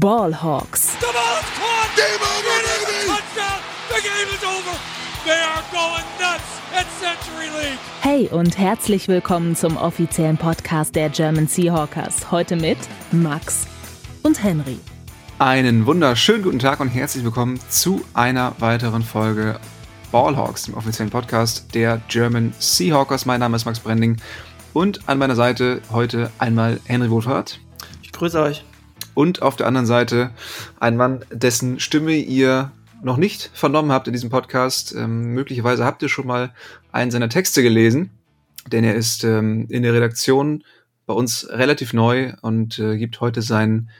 Ballhawks. The ball is caught. Game over, baby. Touchdown. The game is over. They are going nuts at Century League. Hey und herzlich willkommen zum offiziellen Podcast der German Seahawkers. Heute mit Max und Henry. Einen wunderschönen guten Tag und herzlich willkommen zu einer weiteren Folge Ballhawks, dem offiziellen Podcast der German Seahawkers. Mein Name ist Max Brending und an meiner Seite heute einmal Henry Wohlfahrt. Ich grüße euch. Und auf der anderen Seite ein Mann, dessen Stimme ihr noch nicht vernommen habt in diesem Podcast. Ähm, möglicherweise habt ihr schon mal einen seiner Texte gelesen, denn er ist ähm, in der Redaktion bei uns relativ neu und äh, gibt heute sein,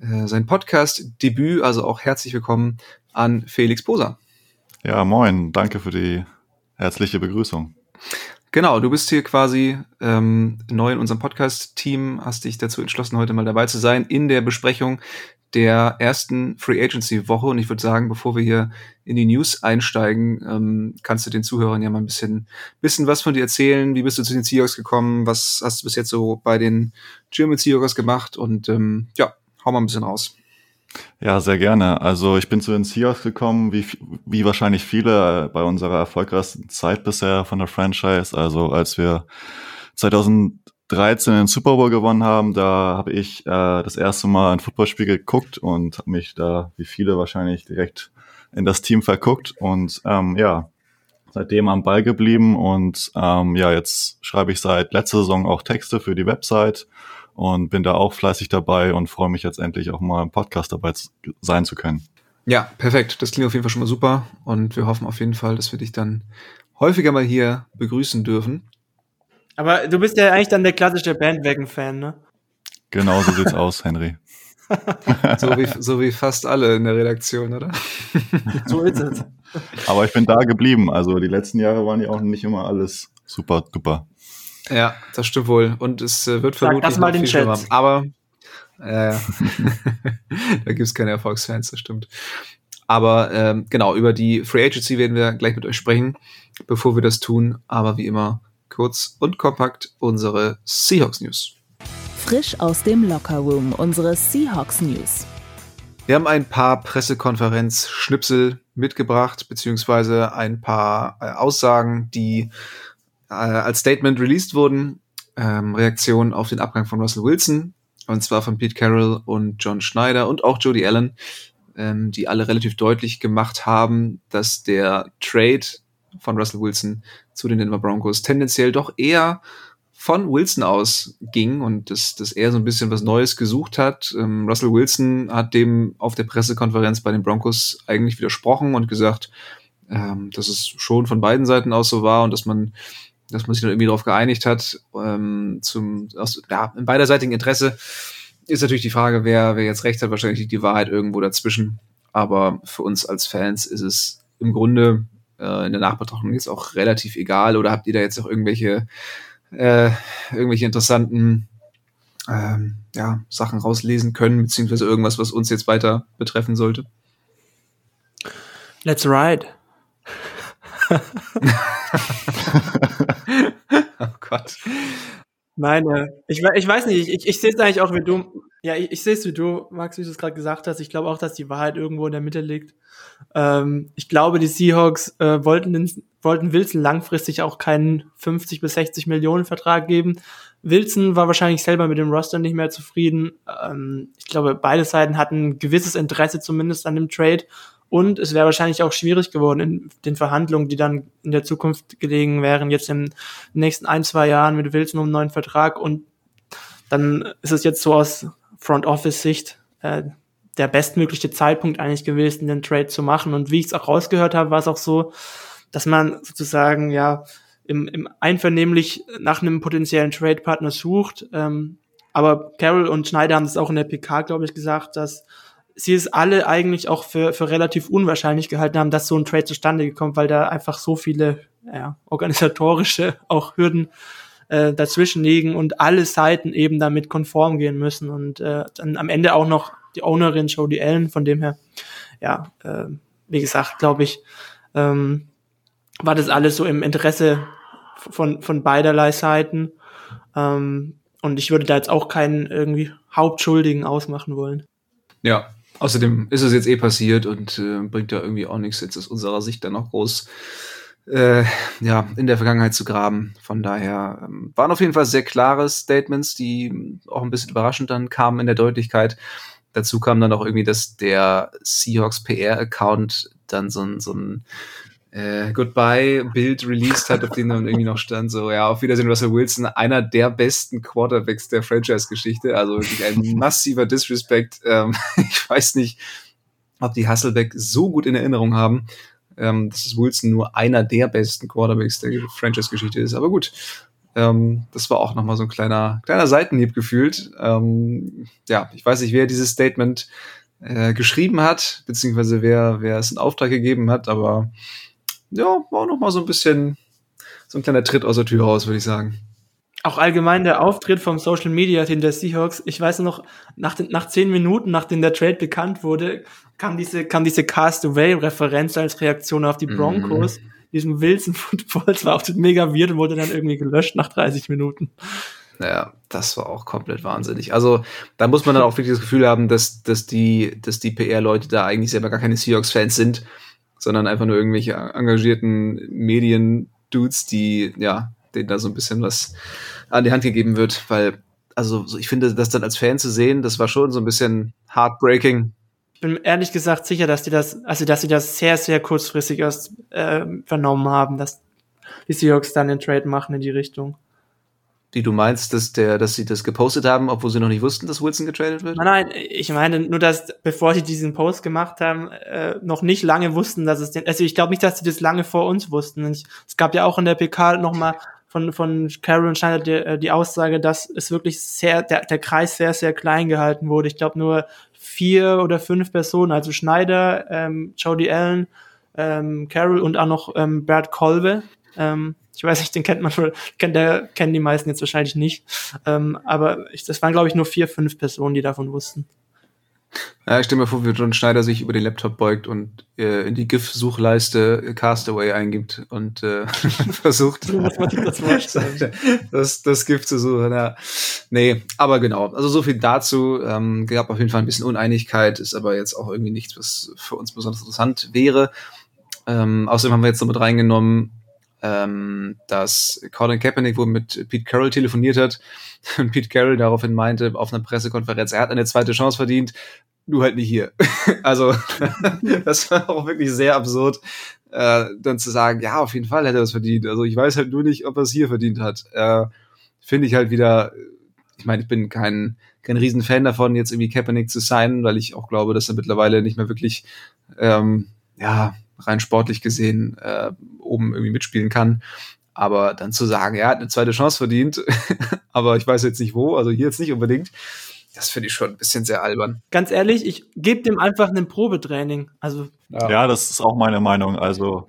äh, sein Podcast-Debüt. Also auch herzlich willkommen an Felix Poser. Ja, moin. Danke für die herzliche Begrüßung. Genau, du bist hier quasi ähm, neu in unserem Podcast-Team, hast dich dazu entschlossen, heute mal dabei zu sein in der Besprechung der ersten Free Agency Woche. Und ich würde sagen, bevor wir hier in die News einsteigen, ähm, kannst du den Zuhörern ja mal ein bisschen, bisschen was von dir erzählen. Wie bist du zu den Seahawks gekommen? Was hast du bis jetzt so bei den German Seahawks gemacht? Und ähm, ja, hau mal ein bisschen raus. Ja, sehr gerne. Also ich bin zu den Seahawks gekommen, wie, wie wahrscheinlich viele bei unserer erfolgreichsten Zeit bisher von der Franchise. Also als wir 2013 den Super Bowl gewonnen haben, da habe ich äh, das erste Mal ein Footballspiel geguckt und habe mich da, wie viele wahrscheinlich, direkt in das Team verguckt. Und ähm, ja, seitdem am Ball geblieben. Und ähm, ja, jetzt schreibe ich seit letzter Saison auch Texte für die Website und bin da auch fleißig dabei und freue mich jetzt endlich auch mal im Podcast dabei zu, sein zu können. Ja, perfekt. Das klingt auf jeden Fall schon mal super und wir hoffen auf jeden Fall, dass wir dich dann häufiger mal hier begrüßen dürfen. Aber du bist ja eigentlich dann der klassische Bandwagon-Fan, ne? Genau so sieht's aus, Henry. so, wie, so wie fast alle in der Redaktion, oder? so ist es. Aber ich bin da geblieben. Also die letzten Jahre waren ja auch nicht immer alles super duper. Ja, das stimmt wohl. Und es äh, wird vermutlich das mal den Chat. Schlimmer. Aber äh, da gibt's keine Erfolgsfans, das stimmt. Aber ähm, genau, über die Free Agency werden wir gleich mit euch sprechen, bevor wir das tun. Aber wie immer kurz und kompakt unsere Seahawks News. Frisch aus dem Locker Room unsere Seahawks News. Wir haben ein paar Pressekonferenz-Schnipsel mitgebracht, beziehungsweise ein paar äh, Aussagen, die äh, als Statement released wurden. Ähm, Reaktion auf den Abgang von Russell Wilson, und zwar von Pete Carroll und John Schneider und auch Jody Allen, ähm, die alle relativ deutlich gemacht haben, dass der Trade von Russell Wilson zu den Denver Broncos tendenziell doch eher von Wilson aus ging und dass, dass er so ein bisschen was Neues gesucht hat. Ähm, Russell Wilson hat dem auf der Pressekonferenz bei den Broncos eigentlich widersprochen und gesagt, ähm, dass es schon von beiden Seiten aus so war und dass man dass man sich dann irgendwie darauf geeinigt hat, ähm, zum, aus, ja, im beiderseitigen Interesse ist natürlich die Frage, wer, wer jetzt recht hat, wahrscheinlich liegt die Wahrheit irgendwo dazwischen. Aber für uns als Fans ist es im Grunde äh, in der Nachbetrachtung jetzt auch relativ egal. Oder habt ihr da jetzt auch irgendwelche, äh, irgendwelche interessanten ähm, ja, Sachen rauslesen können, beziehungsweise irgendwas, was uns jetzt weiter betreffen sollte? Let's ride. oh Gott. Meine, ich, ich weiß nicht, ich, ich sehe es eigentlich auch wie du. Ja, ich, ich sehe es wie du, Max, wie du es gerade gesagt hast. Ich glaube auch, dass die Wahrheit irgendwo in der Mitte liegt. Ähm, ich glaube, die Seahawks äh, wollten, den, wollten Wilson langfristig auch keinen 50 bis 60 Millionen Vertrag geben. Wilson war wahrscheinlich selber mit dem Roster nicht mehr zufrieden. Ähm, ich glaube, beide Seiten hatten ein gewisses Interesse zumindest an dem Trade und es wäre wahrscheinlich auch schwierig geworden in den Verhandlungen, die dann in der Zukunft gelegen wären, jetzt in den nächsten ein, zwei Jahren mit Wilson um einen neuen Vertrag. Und dann ist es jetzt so aus Front Office Sicht äh, der bestmögliche Zeitpunkt eigentlich gewesen, den Trade zu machen. Und wie ich es auch rausgehört habe, war es auch so, dass man sozusagen ja im, im einvernehmlich nach einem potenziellen Trade-Partner sucht. Ähm, aber Carroll und Schneider haben es auch in der PK, glaube ich, gesagt, dass sie es alle eigentlich auch für, für relativ unwahrscheinlich gehalten haben, dass so ein Trade zustande gekommen, weil da einfach so viele ja, organisatorische auch Hürden äh, dazwischen liegen und alle Seiten eben damit konform gehen müssen und äh, dann am Ende auch noch die Ownerin Jodie Allen, von dem her, ja, äh, wie gesagt, glaube ich, ähm, war das alles so im Interesse von, von beiderlei Seiten. Ähm, und ich würde da jetzt auch keinen irgendwie Hauptschuldigen ausmachen wollen. Ja, außerdem ist es jetzt eh passiert und äh, bringt ja irgendwie auch nichts jetzt aus unserer Sicht dann noch groß äh, ja, in der Vergangenheit zu graben. Von daher ähm, waren auf jeden Fall sehr klare Statements, die auch ein bisschen überraschend dann kamen in der Deutlichkeit. Dazu kam dann auch irgendwie, dass der Seahawks PR-Account dann so ein, so ein äh, Goodbye-Bild released hat, auf dem dann irgendwie noch stand, so, ja, auf Wiedersehen Russell Wilson, einer der besten Quarterbacks der Franchise-Geschichte, also wirklich ein massiver Disrespect. Ähm, ich weiß nicht, ob die Hasselbeck so gut in Erinnerung haben, ähm, dass Wilson nur einer der besten Quarterbacks der Franchise-Geschichte ist. Aber gut, ähm, das war auch nochmal so ein kleiner, kleiner Seitenhieb gefühlt. Ähm, ja, ich weiß nicht, wer dieses Statement äh, geschrieben hat, beziehungsweise wer, wer es in Auftrag gegeben hat, aber ja, war auch nochmal so ein bisschen so ein kleiner Tritt aus der Tür raus, würde ich sagen. Auch allgemein der Auftritt vom Social Media Team der Seahawks. Ich weiß noch, nach, den, nach zehn Minuten, nachdem der Trade bekannt wurde, kam diese, kam diese Castaway-Referenz als Reaktion auf die Broncos. Mm. Diesem Wilson Football, das war auch mega weird und wurde dann irgendwie gelöscht nach 30 Minuten. Ja, das war auch komplett wahnsinnig. Also, da muss man dann auch wirklich das Gefühl haben, dass, dass die, dass die PR-Leute da eigentlich selber gar keine Seahawks-Fans sind, sondern einfach nur irgendwelche engagierten Medien-Dudes, die, ja, denen da so ein bisschen was an die Hand gegeben wird, weil, also ich finde, das dann als Fan zu sehen, das war schon so ein bisschen heartbreaking. Ich bin ehrlich gesagt sicher, dass die das, also dass sie das sehr, sehr kurzfristig erst äh, vernommen haben, dass die Seahawks dann den Trade machen in die Richtung. Die du meinst, dass der, dass sie das gepostet haben, obwohl sie noch nicht wussten, dass Wilson getradet wird? Nein, nein, ich meine nur, dass bevor sie diesen Post gemacht haben, äh, noch nicht lange wussten, dass es den, also ich glaube nicht, dass sie das lange vor uns wussten. Ich, es gab ja auch in der PK noch mal von, von Carol und Schneider die, äh, die Aussage, dass es wirklich sehr, der, der Kreis sehr, sehr klein gehalten wurde. Ich glaube nur vier oder fünf Personen, also Schneider, ähm, Jody Allen, ähm, Carol und auch noch ähm, Bert Kolbe. Ähm, ich weiß nicht, den kennt man, kennt der, kennen die meisten jetzt wahrscheinlich nicht. Ähm, aber ich, das waren, glaube ich, nur vier, fünf Personen, die davon wussten. Ja, ich stelle mir vor, wie John Schneider sich über den Laptop beugt und äh, in die GIF-Suchleiste Castaway eingibt und äh, versucht, das, das, das GIF zu suchen. Ja. Nee, aber genau. Also so viel dazu. Ähm, gab auf jeden Fall ein bisschen Uneinigkeit, ist aber jetzt auch irgendwie nichts, was für uns besonders interessant wäre. Ähm, außerdem haben wir jetzt noch mit reingenommen, ähm, dass Colin Kaepernick wohl mit Pete Carroll telefoniert hat und Pete Carroll daraufhin meinte auf einer Pressekonferenz, er hat eine zweite Chance verdient, du halt nicht hier. also das war auch wirklich sehr absurd, äh, dann zu sagen, ja, auf jeden Fall hätte er das verdient. Also ich weiß halt nur nicht, ob er es hier verdient hat. Äh, Finde ich halt wieder, ich meine, ich bin kein, kein Riesenfan davon, jetzt irgendwie Kaepernick zu sein, weil ich auch glaube, dass er mittlerweile nicht mehr wirklich, ähm, ja, rein sportlich gesehen äh, oben irgendwie mitspielen kann. Aber dann zu sagen, er hat eine zweite Chance verdient, aber ich weiß jetzt nicht wo, also hier jetzt nicht unbedingt, das finde ich schon ein bisschen sehr albern. Ganz ehrlich, ich gebe dem einfach ein Probetraining. Also ja. ja, das ist auch meine Meinung. Also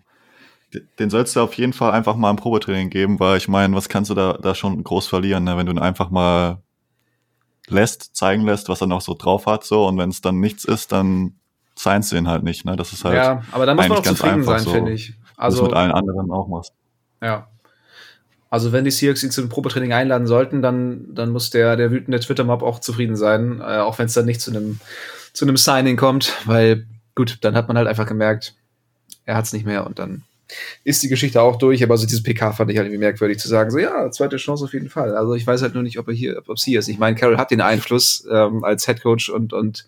den sollst du auf jeden Fall einfach mal ein Probetraining geben, weil ich meine, was kannst du da, da schon groß verlieren, ne? wenn du ihn einfach mal lässt, zeigen lässt, was er noch so drauf hat, so und wenn es dann nichts ist, dann science ihn halt nicht, ne? Das ist halt. Ja, aber da muss man auch zufrieden sein, so, finde ich. Also mit allen anderen auch machst. Ja. Also wenn die Seahawks ihn zum Probetraining einladen sollten, dann, dann muss der, der wütende Twitter-Mob auch zufrieden sein, äh, auch wenn es dann nicht zu einem zu einem Signing kommt, weil gut, dann hat man halt einfach gemerkt, er hat es nicht mehr und dann ist die Geschichte auch durch, aber also dieses PK fand ich halt irgendwie merkwürdig zu sagen, so ja, zweite Chance auf jeden Fall. Also ich weiß halt nur nicht, ob er hier, ob es hier ist. Ich meine, Carol hat den Einfluss ähm, als Head Coach und, und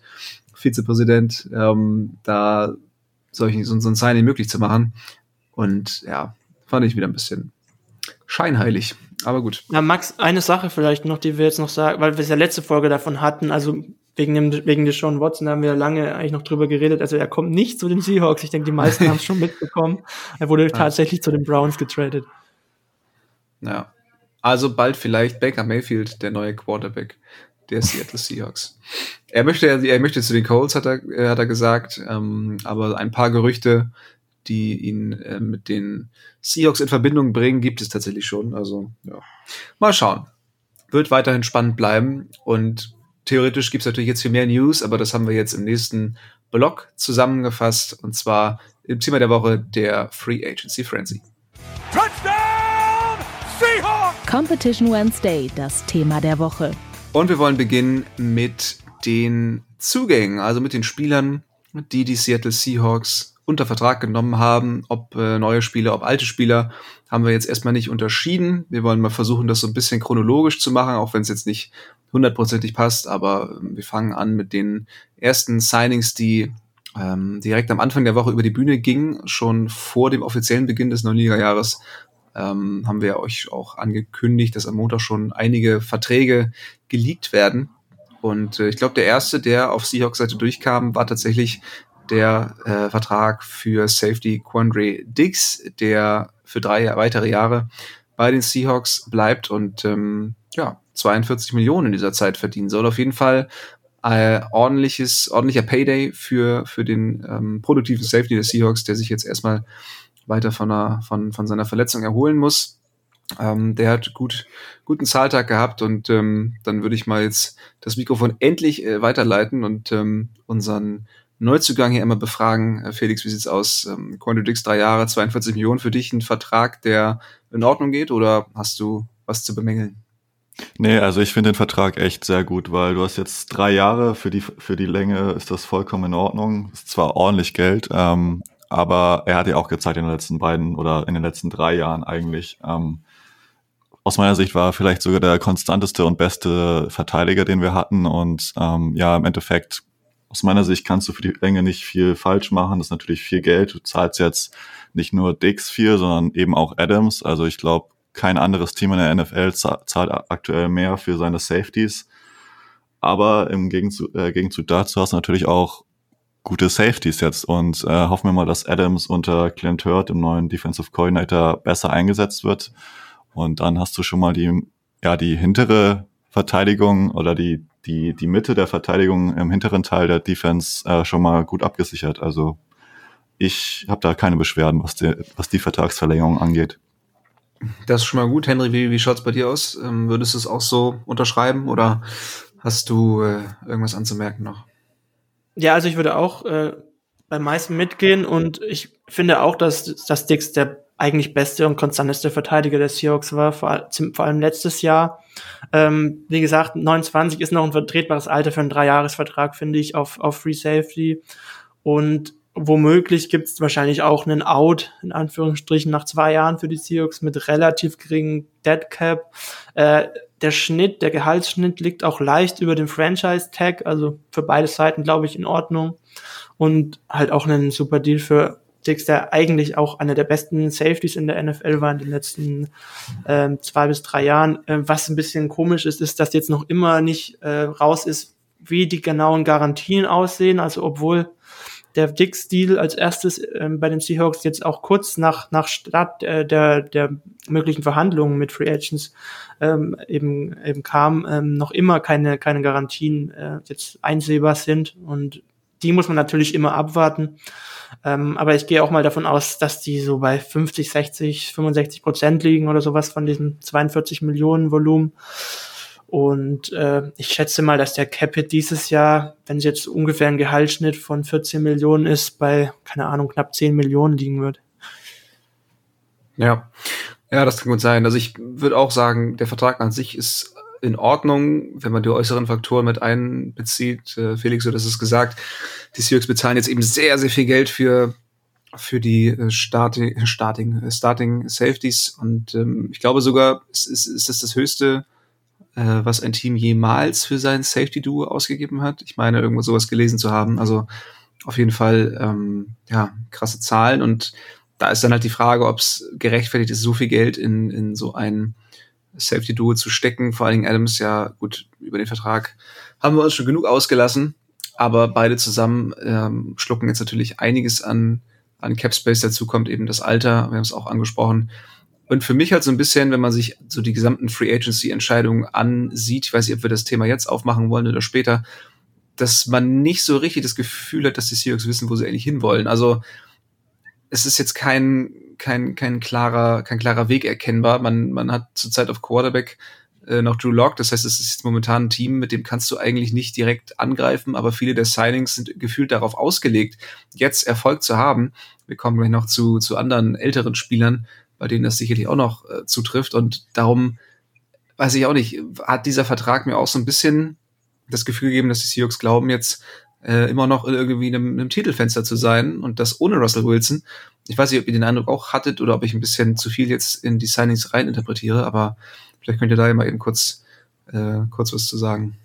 Vizepräsident, ähm, da solchen, so, so ein Signing möglich zu machen. Und ja, fand ich wieder ein bisschen scheinheilig. Aber gut. Ja, Max, eine Sache vielleicht noch, die wir jetzt noch sagen, weil wir es ja letzte Folge davon hatten, also wegen dem, wegen des Sean Watson haben wir lange eigentlich noch drüber geredet. Also er kommt nicht zu den Seahawks. Ich denke, die meisten haben es schon mitbekommen. Er wurde ja. tatsächlich zu den Browns getradet. Ja. Also bald vielleicht Baker Mayfield, der neue Quarterback der Seattle Seahawks. Er möchte, er möchte zu den Colts, hat er, hat er gesagt, ähm, aber ein paar Gerüchte, die ihn äh, mit den Seahawks in Verbindung bringen, gibt es tatsächlich schon. Also, ja. Mal schauen. Wird weiterhin spannend bleiben und theoretisch gibt es natürlich jetzt viel mehr News, aber das haben wir jetzt im nächsten Blog zusammengefasst und zwar im Thema der Woche der Free Agency Frenzy. Touchdown Seahawks! Competition Wednesday, das Thema der Woche. Und wir wollen beginnen mit den Zugängen, also mit den Spielern, die die Seattle Seahawks unter Vertrag genommen haben, ob äh, neue Spieler, ob alte Spieler, haben wir jetzt erstmal nicht unterschieden. Wir wollen mal versuchen, das so ein bisschen chronologisch zu machen, auch wenn es jetzt nicht hundertprozentig passt, aber ähm, wir fangen an mit den ersten Signings, die ähm, direkt am Anfang der Woche über die Bühne gingen, schon vor dem offiziellen Beginn des Neunliga-Jahres ähm, haben wir euch auch angekündigt, dass am Montag schon einige Verträge geleakt werden. Und äh, ich glaube, der erste, der auf Seahawks-Seite durchkam, war tatsächlich der äh, Vertrag für Safety Quandre Diggs, der für drei weitere Jahre bei den Seahawks bleibt und ähm, ja, 42 Millionen in dieser Zeit verdienen soll. Auf jeden Fall äh, ordentliches, ordentlicher Payday für, für den ähm, produktiven Safety der Seahawks, der sich jetzt erstmal weiter von, einer, von, von seiner Verletzung erholen muss. Ähm, der hat gut, guten Zahltag gehabt und ähm, dann würde ich mal jetzt das Mikrofon endlich äh, weiterleiten und ähm, unseren Neuzugang hier immer befragen. Äh, Felix, wie sieht's aus? Ähm, Quantum Dix, drei Jahre, 42 Millionen für dich, ein Vertrag, der in Ordnung geht oder hast du was zu bemängeln? Nee, also ich finde den Vertrag echt sehr gut, weil du hast jetzt drei Jahre, für die, für die Länge ist das vollkommen in Ordnung. Ist zwar ordentlich Geld, ähm, aber er hat ja auch gezeigt in den letzten beiden oder in den letzten drei Jahren eigentlich. Ähm, aus meiner Sicht war er vielleicht sogar der konstanteste und beste Verteidiger, den wir hatten. Und ähm, ja, im Endeffekt, aus meiner Sicht kannst du für die Länge nicht viel falsch machen. Das ist natürlich viel Geld. Du zahlst jetzt nicht nur Dix viel, sondern eben auch Adams. Also ich glaube, kein anderes Team in der NFL zahlt aktuell mehr für seine Safeties. Aber im Gegenzug, äh, Gegenzug dazu hast du natürlich auch gute Safeties jetzt und äh, hoffen wir mal, dass Adams unter Clint Hurt, dem neuen Defensive Coordinator, besser eingesetzt wird. Und dann hast du schon mal die, ja, die hintere Verteidigung oder die, die, die Mitte der Verteidigung im hinteren Teil der Defense äh, schon mal gut abgesichert. Also ich habe da keine Beschwerden, was die, was die Vertragsverlängerung angeht. Das ist schon mal gut. Henry, wie, wie schaut's bei dir aus? Ähm, würdest du es auch so unterschreiben oder hast du äh, irgendwas anzumerken noch? Ja, also ich würde auch äh, beim meisten mitgehen und ich finde auch, dass, dass Dix der eigentlich beste und konstanteste Verteidiger des Seahawks war, vor, vor allem letztes Jahr. Ähm, wie gesagt, 29 ist noch ein vertretbares Alter für einen Dreijahresvertrag, finde ich, auf, auf Free Safety. Und womöglich gibt es wahrscheinlich auch einen Out, in Anführungsstrichen, nach zwei Jahren für die Seahawks mit relativ geringen Dead Cap. Äh, der Schnitt, der Gehaltsschnitt liegt auch leicht über dem Franchise-Tag, also für beide Seiten, glaube ich, in Ordnung. Und halt auch einen super Deal für Dix, der eigentlich auch einer der besten Safeties in der NFL war in den letzten ähm, zwei bis drei Jahren. Äh, was ein bisschen komisch ist, ist, dass jetzt noch immer nicht äh, raus ist, wie die genauen Garantien aussehen. Also obwohl der Dix-Deal als erstes ähm, bei den Seahawks jetzt auch kurz nach, nach Start äh, der, der möglichen Verhandlungen mit Free Agents ähm, eben, eben kam, ähm, noch immer keine, keine Garantien äh, jetzt einsehbar sind. Und die muss man natürlich immer abwarten. Ähm, aber ich gehe auch mal davon aus, dass die so bei 50, 60, 65 Prozent liegen oder sowas von diesem 42 Millionen Volumen. Und äh, ich schätze mal, dass der Capit dieses Jahr, wenn es jetzt ungefähr ein Gehaltsschnitt von 14 Millionen ist, bei, keine Ahnung, knapp 10 Millionen liegen wird. Ja, ja, das kann gut sein. Also ich würde auch sagen, der Vertrag an sich ist in Ordnung, wenn man die äußeren Faktoren mit einbezieht. Äh, Felix, du hast es gesagt, die Seahawks bezahlen jetzt eben sehr, sehr viel Geld für für die äh, Starting, Starting, äh, Starting Safeties und ähm, ich glaube sogar, ist, ist, ist das das höchste äh, was ein Team jemals für sein Safety-Duo ausgegeben hat. Ich meine, irgendwo sowas gelesen zu haben. Also auf jeden Fall, ähm, ja, krasse Zahlen. Und da ist dann halt die Frage, ob es gerechtfertigt ist, so viel Geld in, in so ein Safety-Duo zu stecken. Vor allen Dingen Adams, ja, gut, über den Vertrag haben wir uns schon genug ausgelassen. Aber beide zusammen ähm, schlucken jetzt natürlich einiges an, an Cap Space. Dazu kommt eben das Alter. Wir haben es auch angesprochen. Und für mich halt so ein bisschen, wenn man sich so die gesamten Free Agency Entscheidungen ansieht, ich weiß nicht, ob wir das Thema jetzt aufmachen wollen oder später, dass man nicht so richtig das Gefühl hat, dass die Seahawks wissen, wo sie eigentlich hinwollen. Also es ist jetzt kein kein kein klarer kein klarer Weg erkennbar. Man man hat zurzeit auf Quarterback äh, noch Drew Lock, das heißt, es ist jetzt momentan ein Team, mit dem kannst du eigentlich nicht direkt angreifen, aber viele der Signings sind gefühlt darauf ausgelegt, jetzt Erfolg zu haben. Wir kommen gleich noch zu zu anderen älteren Spielern, bei denen das sicherlich auch noch äh, zutrifft. Und darum weiß ich auch nicht, hat dieser Vertrag mir auch so ein bisschen das Gefühl gegeben, dass die Seahawks glauben jetzt äh, immer noch irgendwie in einem, einem Titelfenster zu sein und das ohne Russell Wilson. Ich weiß nicht, ob ihr den Eindruck auch hattet oder ob ich ein bisschen zu viel jetzt in die Signings reininterpretiere, aber vielleicht könnt ihr da ja mal eben kurz, äh, kurz was zu sagen.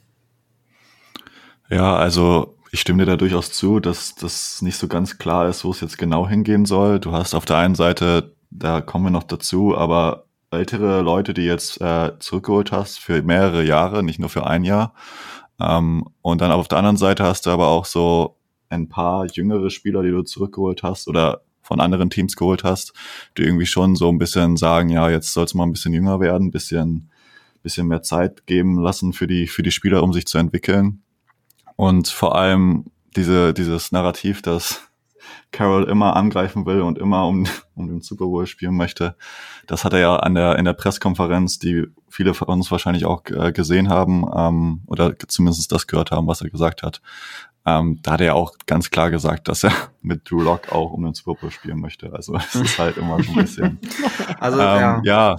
Ja, also ich stimme dir da durchaus zu, dass das nicht so ganz klar ist, wo es jetzt genau hingehen soll. Du hast auf der einen Seite, da kommen wir noch dazu, aber ältere Leute, die jetzt äh, zurückgeholt hast für mehrere Jahre, nicht nur für ein Jahr. Ähm, und dann auf der anderen Seite hast du aber auch so ein paar jüngere Spieler, die du zurückgeholt hast oder von anderen Teams geholt hast, die irgendwie schon so ein bisschen sagen, ja, jetzt soll es mal ein bisschen jünger werden, bisschen, bisschen mehr Zeit geben lassen für die, für die Spieler, um sich zu entwickeln. Und vor allem diese, dieses Narrativ, dass Carroll immer angreifen will und immer um, um den Super Bowl spielen möchte. Das hat er ja an der, in der Presskonferenz, die viele von uns wahrscheinlich auch äh, gesehen haben, ähm, oder zumindest das gehört haben, was er gesagt hat. Ähm, da hat er auch ganz klar gesagt, dass er mit Drew Lock auch um den Super Bowl spielen möchte. Also es ist halt immer so ein bisschen. Also ähm, ja. ja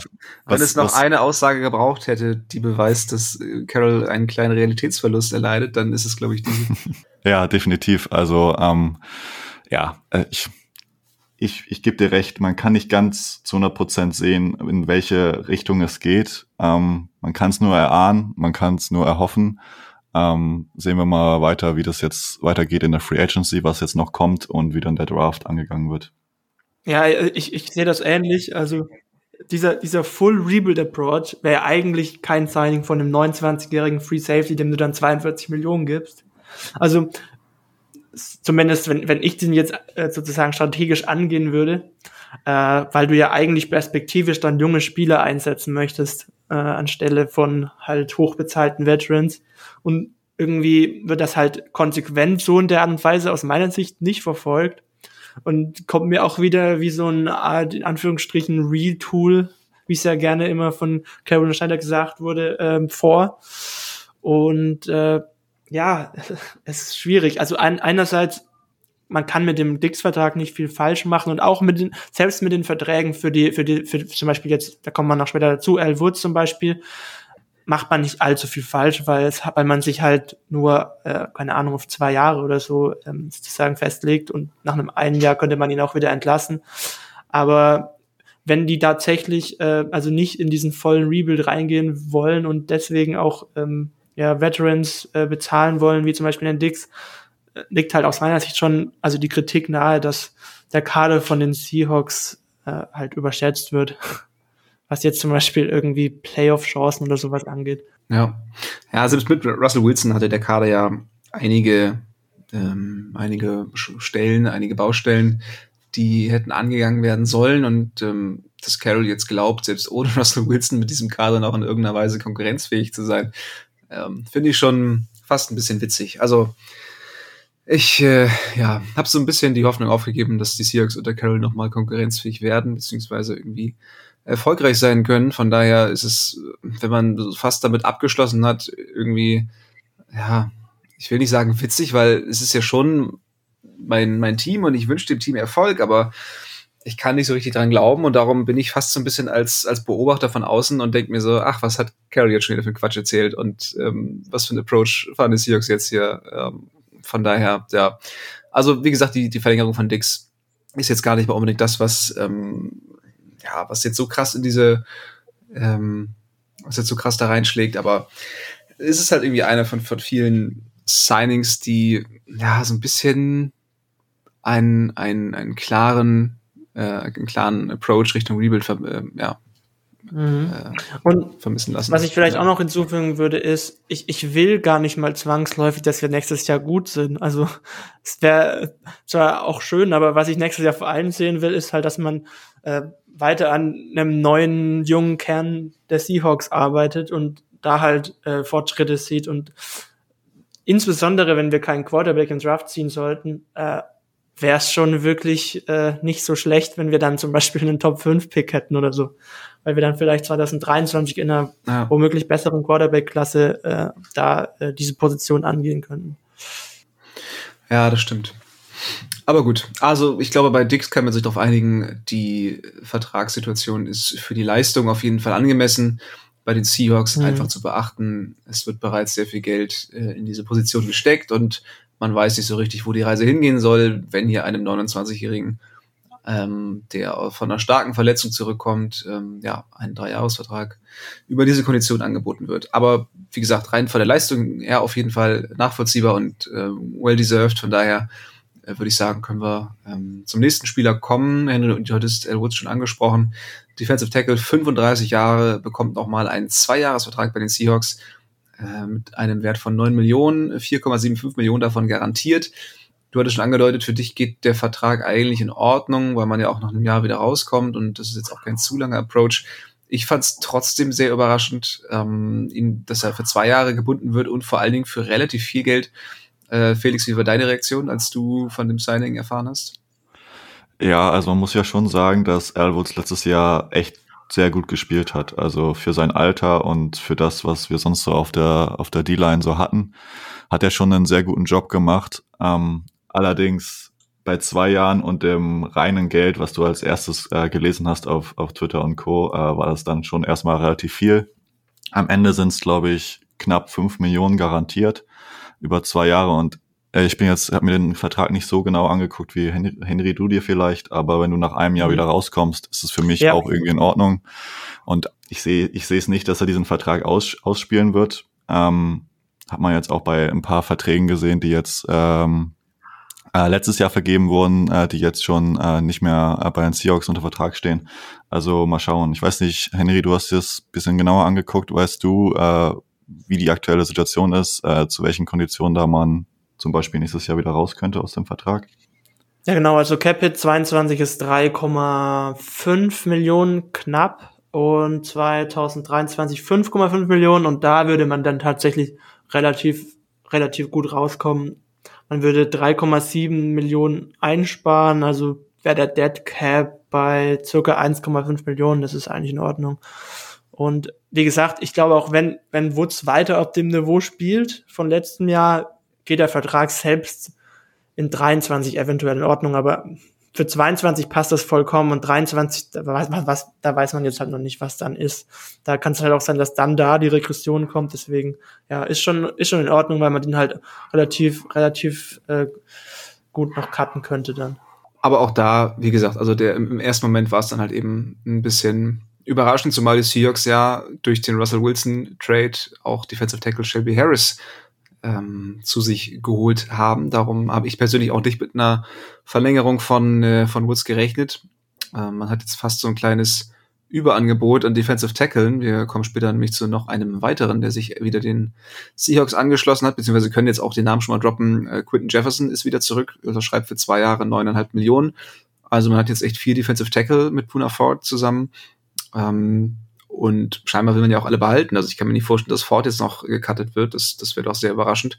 Wenn was, es noch was, eine Aussage gebraucht hätte, die beweist, dass Carroll einen kleinen Realitätsverlust erleidet, dann ist es, glaube ich, diese. ja, definitiv. Also ähm, ja, äh, ich, ich, ich gebe dir recht, man kann nicht ganz zu 100 Prozent sehen, in welche Richtung es geht. Ähm, man kann es nur erahnen, man kann es nur erhoffen. Ähm, sehen wir mal weiter, wie das jetzt weitergeht in der Free Agency, was jetzt noch kommt und wie dann der Draft angegangen wird. Ja, ich, ich sehe das ähnlich. Also dieser, dieser Full Rebuild Approach wäre eigentlich kein Signing von einem 29-jährigen Free Safety, dem du dann 42 Millionen gibst. Also zumindest wenn, wenn ich den jetzt äh, sozusagen strategisch angehen würde, äh, weil du ja eigentlich perspektivisch dann junge Spieler einsetzen möchtest, äh, anstelle von halt hochbezahlten Veterans. Und irgendwie wird das halt konsequent so in der Art und Weise aus meiner Sicht nicht verfolgt und kommt mir auch wieder wie so ein Art, in Anführungsstrichen, Real-Tool, wie es ja gerne immer von Carolyn Schneider gesagt wurde, ähm, vor. Und äh, ja, es ist schwierig. Also ein, einerseits, man kann mit dem Dix-Vertrag nicht viel falsch machen und auch mit den, selbst mit den Verträgen für die, für die, für zum Beispiel jetzt, da kommt man noch später dazu, Al Woods zum Beispiel, macht man nicht allzu viel falsch, weil es, weil man sich halt nur, äh, keine Ahnung, auf zwei Jahre oder so ähm, sozusagen festlegt und nach einem einen Jahr könnte man ihn auch wieder entlassen. Aber wenn die tatsächlich äh, also nicht in diesen vollen Rebuild reingehen wollen und deswegen auch ähm, ja, Veterans äh, bezahlen wollen, wie zum Beispiel den Dix, äh, liegt halt aus meiner Sicht schon also die Kritik nahe, dass der Kader von den Seahawks äh, halt überschätzt wird, was jetzt zum Beispiel irgendwie Playoff-Chancen oder sowas angeht. Ja. ja, selbst mit Russell Wilson hatte der Kader ja einige, ähm, einige Stellen, einige Baustellen, die hätten angegangen werden sollen und ähm, dass Carroll jetzt glaubt, selbst ohne Russell Wilson mit diesem Kader noch in irgendeiner Weise konkurrenzfähig zu sein, ähm, Finde ich schon fast ein bisschen witzig. Also ich äh, ja, habe so ein bisschen die Hoffnung aufgegeben, dass die Seahawks unter Carroll nochmal konkurrenzfähig werden, beziehungsweise irgendwie erfolgreich sein können. Von daher ist es, wenn man fast damit abgeschlossen hat, irgendwie, ja, ich will nicht sagen witzig, weil es ist ja schon mein, mein Team und ich wünsche dem Team Erfolg, aber ich kann nicht so richtig dran glauben und darum bin ich fast so ein bisschen als, als Beobachter von außen und denke mir so, ach, was hat Carrie jetzt schon wieder für Quatsch erzählt und ähm, was für ein Approach fahren die Seahawks jetzt hier. Ähm, von daher, ja. Also, wie gesagt, die, die Verlängerung von Dix ist jetzt gar nicht mal unbedingt das, was, ähm, ja, was jetzt so krass in diese, ähm, was jetzt so krass da reinschlägt, aber es ist halt irgendwie einer von, von vielen Signings, die ja so ein bisschen einen, einen, einen klaren äh, einen klaren Approach Richtung Rebuild äh, ja, Mhm. Äh, und vermissen lassen. Was ich vielleicht auch noch hinzufügen würde, ist, ich, ich will gar nicht mal zwangsläufig, dass wir nächstes Jahr gut sind. Also es wäre zwar auch schön, aber was ich nächstes Jahr vor allem sehen will, ist halt, dass man äh, weiter an einem neuen jungen Kern der Seahawks arbeitet und da halt äh, Fortschritte sieht und insbesondere, wenn wir keinen Quarterback in Draft ziehen sollten, äh, wäre es schon wirklich äh, nicht so schlecht, wenn wir dann zum Beispiel einen Top-5-Pick hätten oder so. Weil wir dann vielleicht 2023 in einer ja. womöglich besseren Quarterback-Klasse äh, da äh, diese Position angehen könnten. Ja, das stimmt. Aber gut, also ich glaube, bei Dix kann man sich darauf einigen, die Vertragssituation ist für die Leistung auf jeden Fall angemessen. bei den Seahawks mhm. einfach zu beachten. Es wird bereits sehr viel Geld äh, in diese Position gesteckt und man weiß nicht so richtig, wo die Reise hingehen soll, wenn hier einem 29-Jährigen, ähm, der von einer starken Verletzung zurückkommt, ähm, ja, ein Dreijahresvertrag über diese Kondition angeboten wird. Aber wie gesagt, rein von der Leistung her auf jeden Fall nachvollziehbar und äh, well deserved. Von daher äh, würde ich sagen, können wir ähm, zum nächsten Spieler kommen. Henry, du hattest El Woods schon angesprochen. Defensive Tackle, 35 Jahre, bekommt nochmal einen Zweijahresvertrag bei den Seahawks äh, mit einem Wert von 9 Millionen, 4,75 Millionen davon garantiert. Du hattest schon angedeutet, für dich geht der Vertrag eigentlich in Ordnung, weil man ja auch nach einem Jahr wieder rauskommt und das ist jetzt auch kein zu langer Approach. Ich fand es trotzdem sehr überraschend, ähm, ihn, dass er für zwei Jahre gebunden wird und vor allen Dingen für relativ viel Geld. Äh, Felix, wie war deine Reaktion, als du von dem Signing erfahren hast? Ja, also man muss ja schon sagen, dass Elwoods letztes Jahr echt sehr gut gespielt hat. Also für sein Alter und für das, was wir sonst so auf der, auf der D-Line so hatten, hat er schon einen sehr guten Job gemacht. Ähm, allerdings bei zwei Jahren und dem reinen Geld, was du als erstes äh, gelesen hast auf, auf Twitter und Co., äh, war das dann schon erstmal relativ viel. Am Ende sind es, glaube ich, knapp fünf Millionen garantiert über zwei Jahre und ich bin jetzt, habe mir den Vertrag nicht so genau angeguckt wie Henry, Henry du dir vielleicht, aber wenn du nach einem Jahr mhm. wieder rauskommst, ist es für mich ja. auch irgendwie in Ordnung. Und ich sehe, ich sehe es nicht, dass er diesen Vertrag aus, ausspielen wird. Ähm, hat man jetzt auch bei ein paar Verträgen gesehen, die jetzt ähm, äh, letztes Jahr vergeben wurden, äh, die jetzt schon äh, nicht mehr äh, bei den Seahawks unter Vertrag stehen. Also mal schauen. Ich weiß nicht, Henry, du hast das bisschen genauer angeguckt. Weißt du, äh, wie die aktuelle Situation ist, äh, zu welchen Konditionen da man zum Beispiel nächstes Jahr wieder raus könnte aus dem Vertrag? Ja, genau. Also Capit 22 ist 3,5 Millionen knapp und 2023 5,5 Millionen und da würde man dann tatsächlich relativ, relativ gut rauskommen. Man würde 3,7 Millionen einsparen, also wäre der Dead Cap bei circa 1,5 Millionen, das ist eigentlich in Ordnung. Und wie gesagt, ich glaube auch, wenn, wenn Woods weiter auf dem Niveau spielt von letztem Jahr, geht der Vertrag selbst in 23 eventuell in Ordnung, aber für 22 passt das vollkommen und 23, da weiß man, was, da weiß man jetzt halt noch nicht, was dann ist. Da kann es halt auch sein, dass dann da die Regression kommt. Deswegen, ja, ist schon, ist schon in Ordnung, weil man den halt relativ, relativ äh, gut noch cutten könnte dann. Aber auch da, wie gesagt, also der im, ersten Moment war es dann halt eben ein bisschen überraschend, zumal die Seahawks ja durch den Russell Wilson Trade auch Defensive Tackle Shelby Harris ähm, zu sich geholt haben. Darum habe ich persönlich auch nicht mit einer Verlängerung von, äh, von Woods gerechnet. Ähm, man hat jetzt fast so ein kleines Überangebot an Defensive Tacklen. Wir kommen später nämlich zu noch einem weiteren, der sich wieder den Seahawks angeschlossen hat, beziehungsweise können jetzt auch den Namen schon mal droppen. Äh, Quinton Jefferson ist wieder zurück, unterschreibt für zwei Jahre neuneinhalb Millionen. Also man hat jetzt echt vier Defensive Tackle mit Puna Ford zusammen. Ähm, und scheinbar will man ja auch alle behalten. Also ich kann mir nicht vorstellen, dass Ford jetzt noch gecuttet wird. Das, das wäre doch sehr überraschend.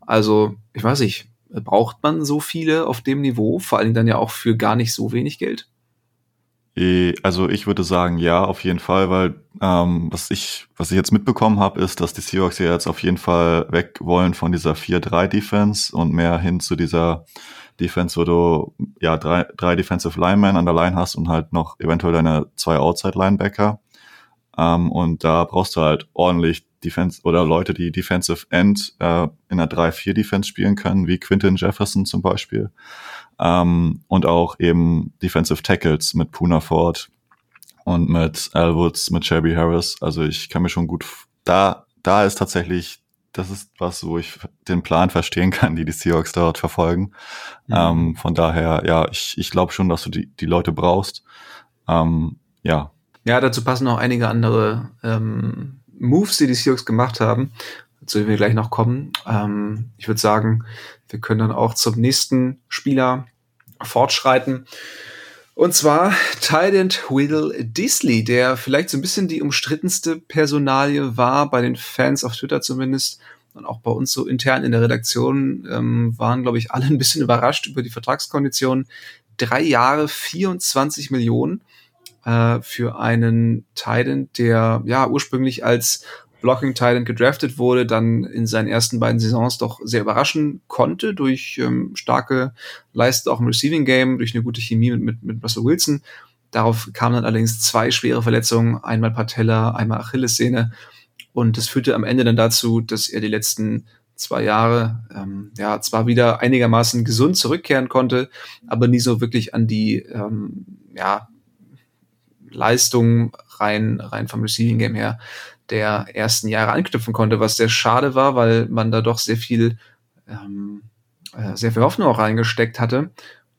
Also, ich weiß nicht, braucht man so viele auf dem Niveau? Vor allen Dingen dann ja auch für gar nicht so wenig Geld? Äh, also ich würde sagen, ja, auf jeden Fall, weil ähm, was ich was ich jetzt mitbekommen habe, ist, dass die Seahawks ja jetzt auf jeden Fall weg wollen von dieser 4-3-Defense und mehr hin zu dieser Defense, wo du ja drei, drei Defensive Linemen an der Line hast und halt noch eventuell deine zwei Outside Linebacker. Ähm, und da brauchst du halt ordentlich Defense oder Leute, die Defensive End äh, in einer 3-4 Defense spielen können, wie Quinton Jefferson zum Beispiel. Ähm, und auch eben Defensive Tackles mit Puna Ford und mit Alwoods, mit Shelby Harris. Also ich kann mir schon gut, da, da ist tatsächlich, das ist was, wo ich den Plan verstehen kann, die die Seahawks dort verfolgen. Mhm. Ähm, von daher, ja, ich, ich glaube schon, dass du die, die Leute brauchst. Ähm, ja, ja, dazu passen noch einige andere ähm, Moves, die die Seahawks gemacht haben, zu denen wir gleich noch kommen. Ähm, ich würde sagen, wir können dann auch zum nächsten Spieler fortschreiten. Und zwar Tident Will Disley, der vielleicht so ein bisschen die umstrittenste Personalie war, bei den Fans auf Twitter zumindest. Und auch bei uns so intern in der Redaktion ähm, waren, glaube ich, alle ein bisschen überrascht über die Vertragskonditionen. Drei Jahre, 24 Millionen äh, für einen Titan, der ja ursprünglich als Blocking Titan gedraftet wurde, dann in seinen ersten beiden Saisons doch sehr überraschen konnte durch ähm, starke Leistung auch im Receiving Game, durch eine gute Chemie mit, mit, mit Russell Wilson. Darauf kamen dann allerdings zwei schwere Verletzungen, einmal Patella, einmal Achillessehne. Und das führte am Ende dann dazu, dass er die letzten zwei Jahre ähm, ja zwar wieder einigermaßen gesund zurückkehren konnte, aber nie so wirklich an die ähm, ja, Leistung rein, rein vom Receiving Game her der ersten Jahre anknüpfen konnte, was sehr schade war, weil man da doch sehr viel, ähm, äh, sehr viel Hoffnung auch reingesteckt hatte.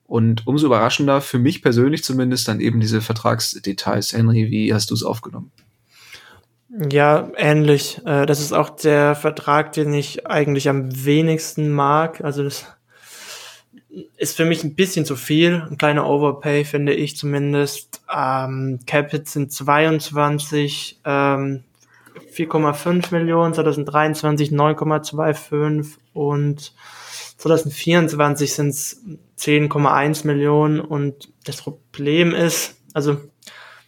Und umso überraschender, für mich persönlich zumindest, dann eben diese Vertragsdetails. Henry, wie hast du es aufgenommen? Ja, ähnlich. Äh, das ist auch der Vertrag, den ich eigentlich am wenigsten mag. Also das ist für mich ein bisschen zu viel. Ein kleiner Overpay, finde ich zumindest. Ähm, Capit sind 22, ähm, 4,5 Millionen, 2023 9,25 und 2024 sind es 10,1 Millionen. Und das Problem ist, also,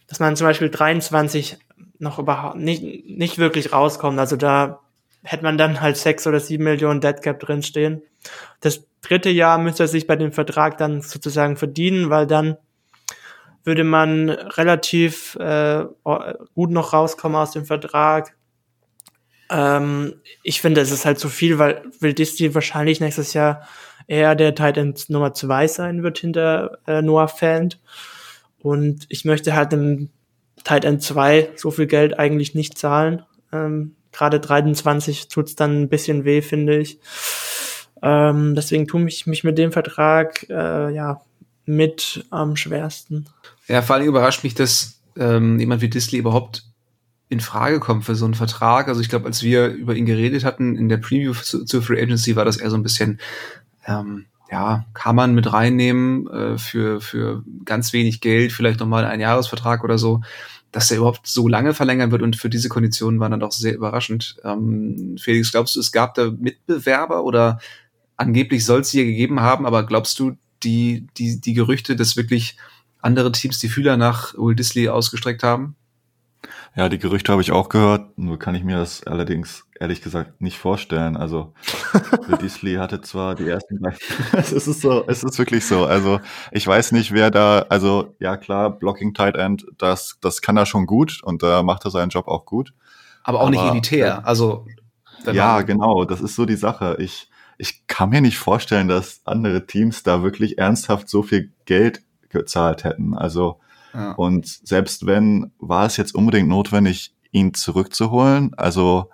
dass man zum Beispiel 23 noch überhaupt nicht, nicht wirklich rauskommt. Also da hätte man dann halt sechs oder sieben Millionen Deadcap drinstehen. Das dritte Jahr müsste er sich bei dem Vertrag dann sozusagen verdienen, weil dann würde man relativ äh, gut noch rauskommen aus dem Vertrag. Ähm, ich finde, es ist halt zu viel, weil Will Disney wahrscheinlich nächstes Jahr eher der Titan Nummer zwei sein wird hinter äh, Noah Fant. Und ich möchte halt im Tight End 2 so viel Geld eigentlich nicht zahlen. Ähm, Gerade 23 tut's dann ein bisschen weh, finde ich. Ähm, deswegen tue ich mich mit dem Vertrag äh, ja mit am schwersten. Ja, vor allem überrascht mich, dass ähm, jemand wie Disley überhaupt in Frage kommt für so einen Vertrag. Also ich glaube, als wir über ihn geredet hatten in der Preview zu, zur Free Agency, war das eher so ein bisschen, ähm, ja, kann man mit reinnehmen äh, für, für ganz wenig Geld, vielleicht nochmal ein Jahresvertrag oder so dass er überhaupt so lange verlängern wird und für diese Konditionen war dann doch sehr überraschend. Ähm, Felix, glaubst du, es gab da Mitbewerber oder angeblich soll es sie ja gegeben haben, aber glaubst du, die, die, die Gerüchte, dass wirklich andere Teams die Fühler nach Will Disley ausgestreckt haben? Ja, die Gerüchte habe ich auch gehört, nur kann ich mir das allerdings ehrlich gesagt nicht vorstellen. Also Will Disley hatte zwar die ersten es ist so, es ist wirklich so. Also ich weiß nicht, wer da, also ja klar, Blocking Tight End, das, das kann er schon gut und da macht er seinen Job auch gut. Aber auch Aber, nicht elitär. Also ja, genau, das ist so die Sache. Ich, ich kann mir nicht vorstellen, dass andere Teams da wirklich ernsthaft so viel Geld gezahlt hätten. Also ja. Und selbst wenn, war es jetzt unbedingt notwendig, ihn zurückzuholen? Also,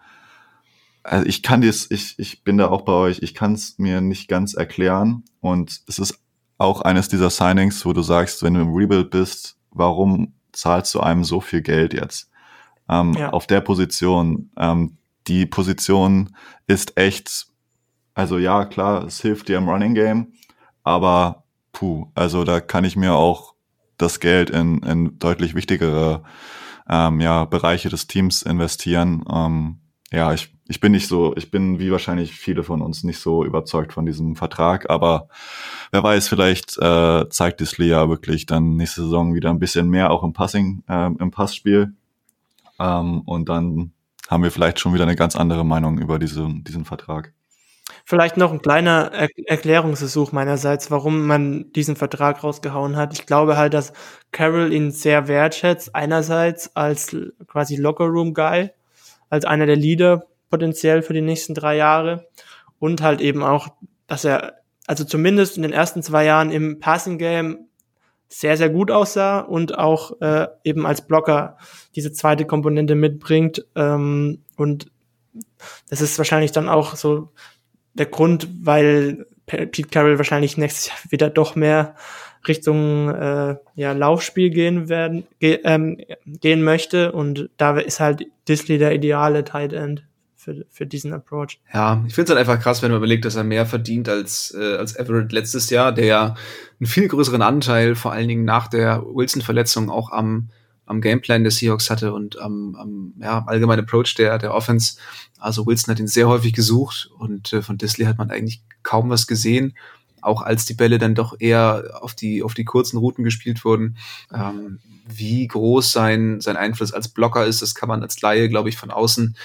also ich kann das, ich, ich bin da auch bei euch, ich kann es mir nicht ganz erklären. Und es ist auch eines dieser Signings, wo du sagst, wenn du im Rebuild bist, warum zahlst du einem so viel Geld jetzt? Ähm, ja. Auf der Position. Ähm, die Position ist echt, also ja, klar, es hilft dir im Running Game, aber puh, also da kann ich mir auch das Geld in, in deutlich wichtigere ähm, ja, Bereiche des Teams investieren. Ähm, ja, ich, ich bin nicht so, ich bin wie wahrscheinlich viele von uns nicht so überzeugt von diesem Vertrag, aber wer weiß, vielleicht äh, zeigt Disley ja wirklich dann nächste Saison wieder ein bisschen mehr auch im Passing, äh, im Passspiel. Ähm, und dann haben wir vielleicht schon wieder eine ganz andere Meinung über diese, diesen Vertrag. Vielleicht noch ein kleiner er Erklärungsversuch meinerseits, warum man diesen Vertrag rausgehauen hat. Ich glaube halt, dass Carroll ihn sehr wertschätzt. Einerseits als quasi Locker-Room-Guy, als einer der Leader potenziell für die nächsten drei Jahre. Und halt eben auch, dass er, also zumindest in den ersten zwei Jahren im Passing-Game sehr, sehr gut aussah und auch äh, eben als Blocker diese zweite Komponente mitbringt. Ähm, und das ist wahrscheinlich dann auch so der Grund, weil Pete Carroll wahrscheinlich nächstes Jahr wieder doch mehr Richtung äh, ja, Laufspiel gehen werden ge ähm, gehen möchte und da ist halt Disley der ideale Tight End für, für diesen Approach. Ja, ich finde es halt einfach krass, wenn man überlegt, dass er mehr verdient als äh, als Everett letztes Jahr, der ja einen viel größeren Anteil vor allen Dingen nach der Wilson Verletzung auch am am Gameplan des Seahawks hatte und am, am ja, allgemeinen Approach der, der Offense. Also Wilson hat ihn sehr häufig gesucht und äh, von Disley hat man eigentlich kaum was gesehen, auch als die Bälle dann doch eher auf die, auf die kurzen Routen gespielt wurden. Ähm, wie groß sein, sein Einfluss als Blocker ist, das kann man als Laie, glaube ich, von außen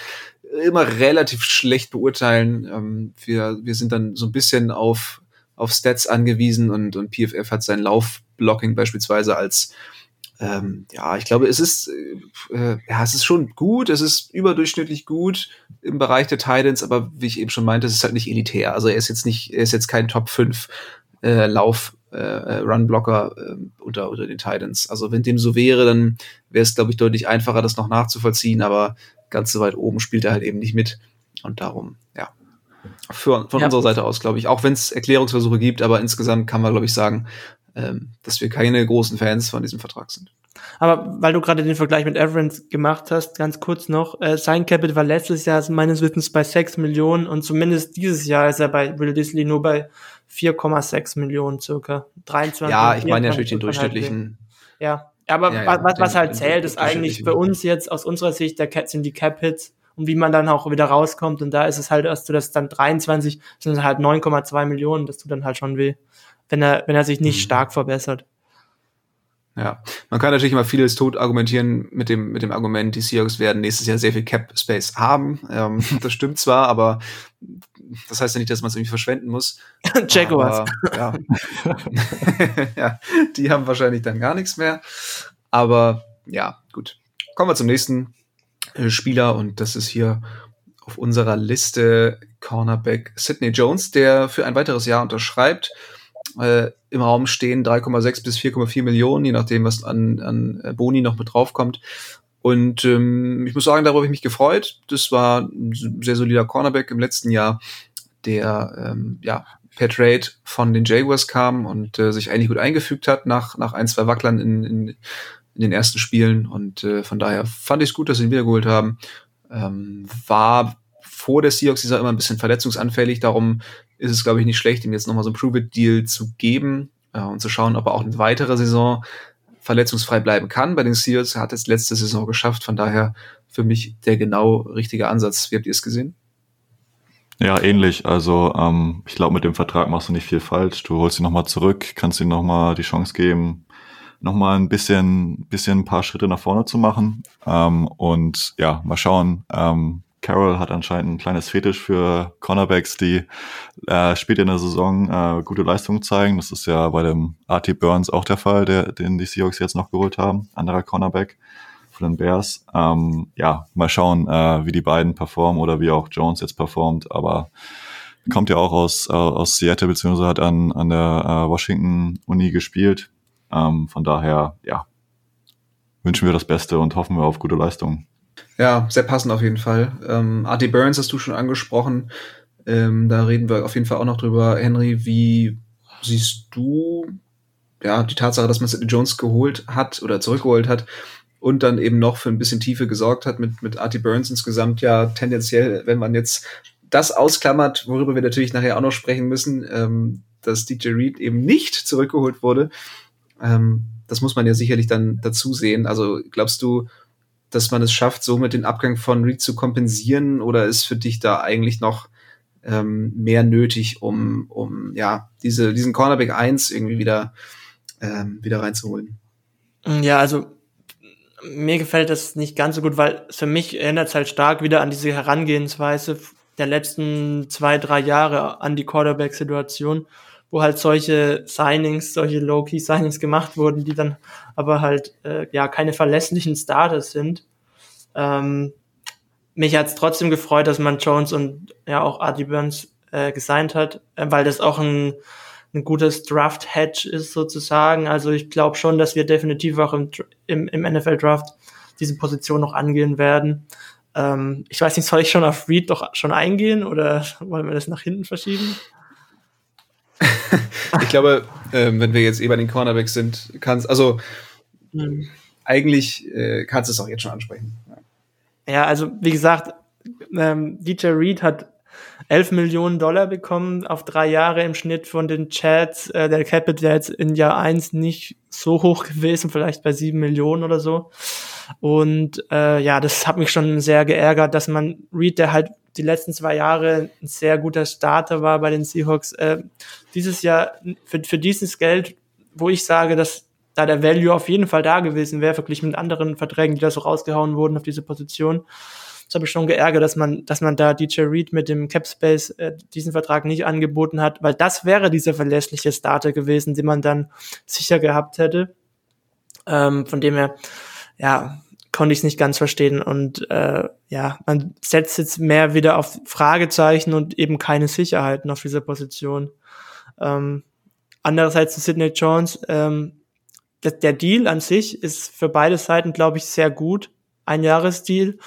immer relativ schlecht beurteilen. Ähm, wir, wir sind dann so ein bisschen auf, auf Stats angewiesen und, und PFF hat sein Laufblocking beispielsweise als ähm, ja, ich glaube, es ist, äh, ja, es ist schon gut, es ist überdurchschnittlich gut im Bereich der Titans, aber wie ich eben schon meinte, es ist halt nicht elitär. Also er ist jetzt nicht, er ist jetzt kein Top 5 äh, Lauf äh, Run-Blocker äh, unter, unter den Titans. Also wenn dem so wäre, dann wäre es, glaube ich, deutlich einfacher, das noch nachzuvollziehen, aber ganz so weit oben spielt er halt eben nicht mit. Und darum, ja. Für, von ja. unserer Seite aus, glaube ich, auch wenn es Erklärungsversuche gibt, aber insgesamt kann man, glaube ich, sagen, ähm, dass wir keine großen Fans von diesem Vertrag sind. Aber weil du gerade den Vergleich mit Everence gemacht hast, ganz kurz noch, äh, sein Capital war letztes Jahr meines Wissens bei 6 Millionen und zumindest dieses Jahr ist er bei Will Disley nur bei 4,6 Millionen circa. 23. Ja, ich meine natürlich den durchschnittlichen. Ja, aber ja, ja, was, was halt zählt, ist eigentlich für uns jetzt aus unserer Sicht der Cat sind die Cap-Hits und wie man dann auch wieder rauskommt. Und da ist es halt, dass du das dann 23, sind halt 9,2 Millionen, das tut dann halt schon weh, wenn er, wenn er sich nicht mhm. stark verbessert. Ja, man kann natürlich immer vieles tot argumentieren mit dem, mit dem Argument, die Seahawks werden nächstes Jahr sehr viel Cap Space haben. Ähm, das stimmt zwar, aber das heißt ja nicht, dass man es irgendwie verschwenden muss. Jaguars. ja. ja, die haben wahrscheinlich dann gar nichts mehr. Aber ja, gut. Kommen wir zum nächsten äh, Spieler und das ist hier auf unserer Liste Cornerback Sidney Jones, der für ein weiteres Jahr unterschreibt. Äh, Im Raum stehen 3,6 bis 4,4 Millionen, je nachdem, was an, an äh, Boni noch mit draufkommt. Und ähm, ich muss sagen, darüber habe ich mich gefreut. Das war ein sehr solider Cornerback im letzten Jahr, der ähm, ja per Trade von den Jaguars kam und äh, sich eigentlich gut eingefügt hat nach, nach ein, zwei Wacklern in, in, in den ersten Spielen. Und äh, von daher fand ich es gut, dass sie ihn wiedergeholt haben. Ähm, war vor der Seahawks dieser immer ein bisschen verletzungsanfällig, darum ist es, glaube ich, nicht schlecht, ihm jetzt nochmal so ein Prove-It-Deal zu geben äh, und zu schauen, ob er auch eine weitere Saison verletzungsfrei bleiben kann. Bei den Seals hat es letzte Saison geschafft, von daher für mich der genau richtige Ansatz. Wie habt ihr es gesehen? Ja, ähnlich. Also ähm, ich glaube, mit dem Vertrag machst du nicht viel falsch. Du holst ihn nochmal zurück, kannst ihm nochmal die Chance geben, nochmal ein bisschen, bisschen ein paar Schritte nach vorne zu machen. Ähm, und ja, mal schauen. Ähm, Carroll hat anscheinend ein kleines Fetisch für Cornerbacks, die äh, später in der Saison äh, gute Leistungen zeigen. Das ist ja bei dem Artie Burns auch der Fall, der, den die Seahawks jetzt noch geholt haben. Anderer Cornerback von den Bears. Ähm, ja, mal schauen, äh, wie die beiden performen oder wie auch Jones jetzt performt. Aber kommt ja auch aus, äh, aus Seattle, beziehungsweise hat an, an der äh, Washington Uni gespielt. Ähm, von daher, ja, wünschen wir das Beste und hoffen wir auf gute Leistungen. Ja, sehr passend auf jeden Fall. Ähm, Artie Burns hast du schon angesprochen. Ähm, da reden wir auf jeden Fall auch noch drüber. Henry, wie siehst du ja die Tatsache, dass man Sidney Jones geholt hat oder zurückgeholt hat und dann eben noch für ein bisschen Tiefe gesorgt hat mit, mit Artie Burns insgesamt ja tendenziell, wenn man jetzt das ausklammert, worüber wir natürlich nachher auch noch sprechen müssen, ähm, dass DJ Reed eben nicht zurückgeholt wurde. Ähm, das muss man ja sicherlich dann dazu sehen. Also glaubst du, dass man es schafft, so mit den Abgang von Reed zu kompensieren? Oder ist für dich da eigentlich noch ähm, mehr nötig, um, um ja, diese, diesen Cornerback 1 irgendwie wieder, ähm, wieder reinzuholen? Ja, also mir gefällt das nicht ganz so gut, weil für mich erinnert es halt stark wieder an diese Herangehensweise der letzten zwei, drei Jahre an die Quarterback-Situation, wo halt solche Signings, solche Low-Key-Signings gemacht wurden, die dann aber halt äh, ja keine verlässlichen Starters sind. Ähm, mich hat es trotzdem gefreut, dass man Jones und ja auch Artie Burns äh, gesigned hat, äh, weil das auch ein, ein gutes Draft-Hedge ist sozusagen. Also ich glaube schon, dass wir definitiv auch im, im, im NFL-Draft diese Position noch angehen werden. Ähm, ich weiß nicht, soll ich schon auf Reed doch schon eingehen oder wollen wir das nach hinten verschieben? Ich glaube, ähm, wenn wir jetzt eh bei den Cornerbacks sind, kannst also mhm. eigentlich äh, kannst du es auch jetzt schon ansprechen. Ja, ja also wie gesagt, ähm, DJ Reed hat 11 Millionen Dollar bekommen auf drei Jahre im Schnitt von den Chats. Äh, der Capit wäre jetzt in Jahr eins nicht so hoch gewesen, vielleicht bei 7 Millionen oder so. Und äh, ja, das hat mich schon sehr geärgert, dass man Reed, der halt die letzten zwei Jahre ein sehr guter Starter war bei den Seahawks. Äh, dieses Jahr für, für dieses Geld, wo ich sage, dass da der Value auf jeden Fall da gewesen wäre, verglichen mit anderen Verträgen, die da so rausgehauen wurden auf diese Position. Das habe ich schon geärgert, dass man, dass man da DJ Reed mit dem Cap Space äh, diesen Vertrag nicht angeboten hat, weil das wäre dieser verlässliche Starter gewesen, den man dann sicher gehabt hätte. Ähm, von dem her, ja, konnte ich es nicht ganz verstehen. Und äh, ja, man setzt jetzt mehr wieder auf Fragezeichen und eben keine Sicherheiten auf dieser Position. Ähm, andererseits zu Sidney Jones, ähm, der, der Deal an sich ist für beide Seiten, glaube ich, sehr gut. Ein Jahresdeal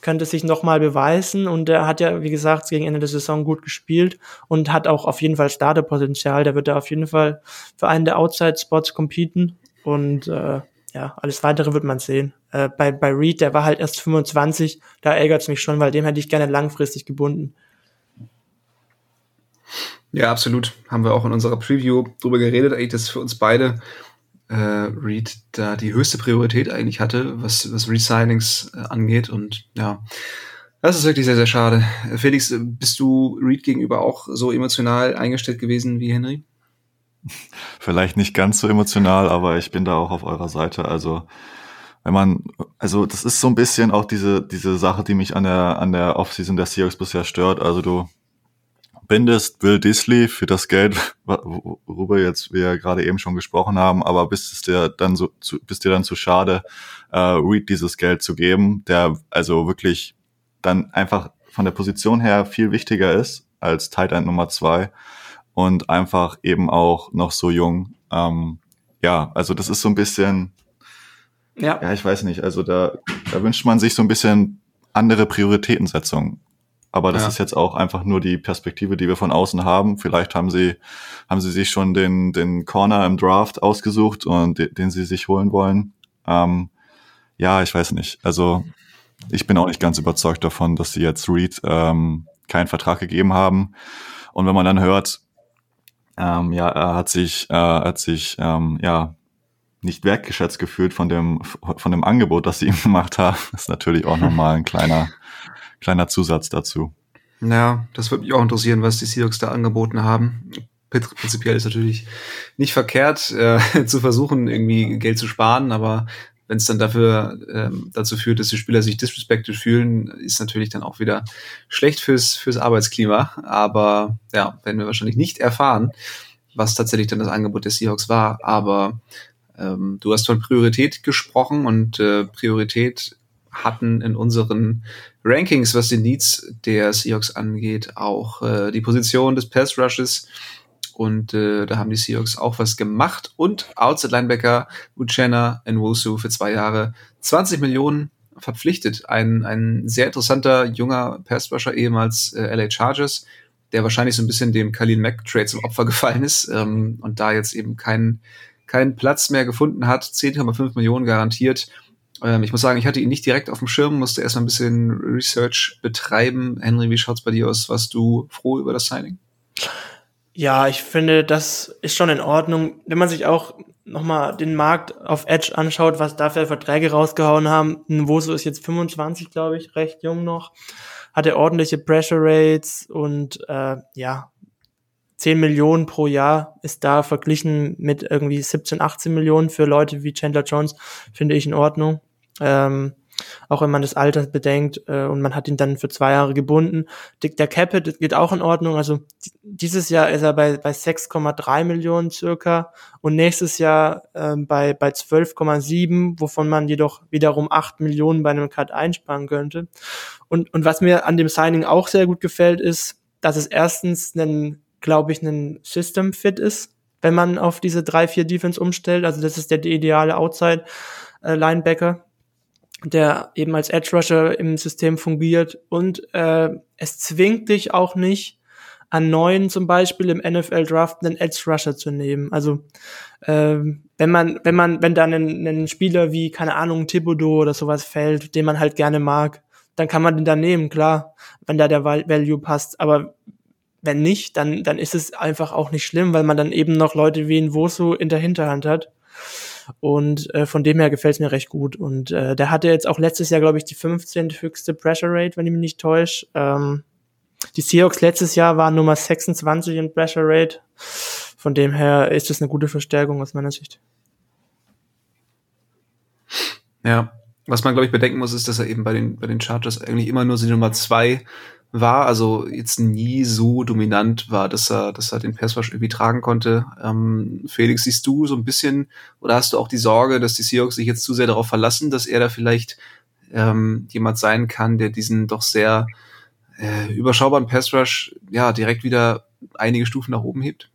könnte sich nochmal beweisen und er hat ja, wie gesagt, gegen Ende der Saison gut gespielt und hat auch auf jeden Fall Starterpotenzial. Der wird da auf jeden Fall für einen der Outside-Spots competen und äh, ja, alles weitere wird man sehen. Äh, bei, bei Reed, der war halt erst 25, da ärgert es mich schon, weil dem hätte ich gerne langfristig gebunden. Ja, absolut. Haben wir auch in unserer Preview drüber geredet, eigentlich, dass für uns beide äh, Reed da die höchste Priorität eigentlich hatte, was, was Resignings äh, angeht. Und ja, das ist wirklich sehr, sehr schade. Felix, bist du Reed gegenüber auch so emotional eingestellt gewesen wie Henry? Vielleicht nicht ganz so emotional, aber ich bin da auch auf eurer Seite. Also wenn man, also das ist so ein bisschen auch diese, diese Sache, die mich an der, an der Offseason der Seahawks bisher stört. Also du bindest Will Disley für das Geld, worüber jetzt wir gerade eben schon gesprochen haben, aber bist es dir dann so, zu, bist dir dann zu schade, äh, Reed dieses Geld zu geben, der also wirklich dann einfach von der Position her viel wichtiger ist als Tight End Nummer zwei und einfach eben auch noch so jung. Ähm, ja, also das ist so ein bisschen, ja. ja, ich weiß nicht, also da, da wünscht man sich so ein bisschen andere Prioritätensetzung. Aber das ja. ist jetzt auch einfach nur die Perspektive, die wir von außen haben. Vielleicht haben sie, haben sie sich schon den, den Corner im Draft ausgesucht und den, den sie sich holen wollen. Ähm, ja, ich weiß nicht. Also ich bin auch nicht ganz überzeugt davon, dass sie jetzt Reed ähm, keinen Vertrag gegeben haben. Und wenn man dann hört, ähm, ja, er hat sich, äh, hat sich, ähm, ja, nicht wertgeschätzt gefühlt von dem, von dem Angebot, das sie ihm gemacht haben, ist natürlich auch nochmal ein kleiner, kleiner Zusatz dazu. Ja, das würde mich auch interessieren, was die Seahawks da angeboten haben. Prinzipiell ist natürlich nicht verkehrt, äh, zu versuchen, irgendwie Geld zu sparen, aber wenn es dann dafür ähm, dazu führt, dass die Spieler sich disrespected fühlen, ist natürlich dann auch wieder schlecht fürs, fürs Arbeitsklima. Aber ja, werden wir wahrscheinlich nicht erfahren, was tatsächlich dann das Angebot der Seahawks war. Aber ähm, du hast von Priorität gesprochen und äh, Priorität hatten in unseren Rankings, was die Needs der Seahawks angeht, auch äh, die Position des Pass Rushes und äh, da haben die Seahawks auch was gemacht. Und Outside Linebacker Uchenna Nwosu für zwei Jahre 20 Millionen verpflichtet. Ein, ein sehr interessanter junger Passrusher, ehemals äh, LA Chargers, der wahrscheinlich so ein bisschen dem Khalil Mack Trade zum Opfer gefallen ist ähm, und da jetzt eben keinen keinen Platz mehr gefunden hat. 10,5 Millionen garantiert. Ähm, ich muss sagen, ich hatte ihn nicht direkt auf dem Schirm, musste erstmal ein bisschen Research betreiben. Henry, wie schaut's bei dir aus? Warst du froh über das Signing? Ja, ich finde, das ist schon in Ordnung. Wenn man sich auch nochmal den Markt auf Edge anschaut, was da für Verträge rausgehauen haben, Nwoso ist jetzt 25, glaube ich, recht jung noch, hatte ordentliche Pressure Rates und äh, ja, 10 Millionen pro Jahr ist da verglichen mit irgendwie 17, 18 Millionen für Leute wie Chandler Jones, finde ich in Ordnung. Ähm, auch wenn man das Alter bedenkt äh, und man hat ihn dann für zwei Jahre gebunden. Der Capit geht auch in Ordnung. Also dieses Jahr ist er bei, bei 6,3 Millionen circa und nächstes Jahr äh, bei, bei 12,7, wovon man jedoch wiederum 8 Millionen bei einem Cut einsparen könnte. Und, und was mir an dem Signing auch sehr gut gefällt, ist, dass es erstens ein, glaube ich, ein System Fit ist, wenn man auf diese 3-4 Defense umstellt. Also das ist der ideale Outside äh, der eben als Edge Rusher im System fungiert und äh, es zwingt dich auch nicht an neuen zum Beispiel im NFL Draft einen Edge Rusher zu nehmen. Also äh, wenn man wenn man wenn da ein, ein Spieler wie keine Ahnung Thibodeau oder sowas fällt, den man halt gerne mag, dann kann man den da nehmen, klar, wenn da der Value passt. Aber wenn nicht, dann dann ist es einfach auch nicht schlimm, weil man dann eben noch Leute wie ein Wosu in der Hinterhand hat. Und äh, von dem her gefällt es mir recht gut. Und äh, der hatte jetzt auch letztes Jahr, glaube ich, die 15. höchste Pressure Rate, wenn ich mich nicht täusche. Ähm, die Seahawks letztes Jahr waren Nummer 26 in Pressure Rate. Von dem her ist es eine gute Verstärkung aus meiner Sicht. Ja, was man, glaube ich, bedenken muss, ist, dass er eben bei den, bei den Chargers eigentlich immer nur die Nummer zwei war, also jetzt nie so dominant war, dass er, dass er den Passwash irgendwie tragen konnte. Ähm, Felix, siehst du so ein bisschen oder hast du auch die Sorge, dass die Seahawks sich jetzt zu sehr darauf verlassen, dass er da vielleicht ähm, jemand sein kann, der diesen doch sehr äh, überschaubaren Passrush ja direkt wieder einige Stufen nach oben hebt?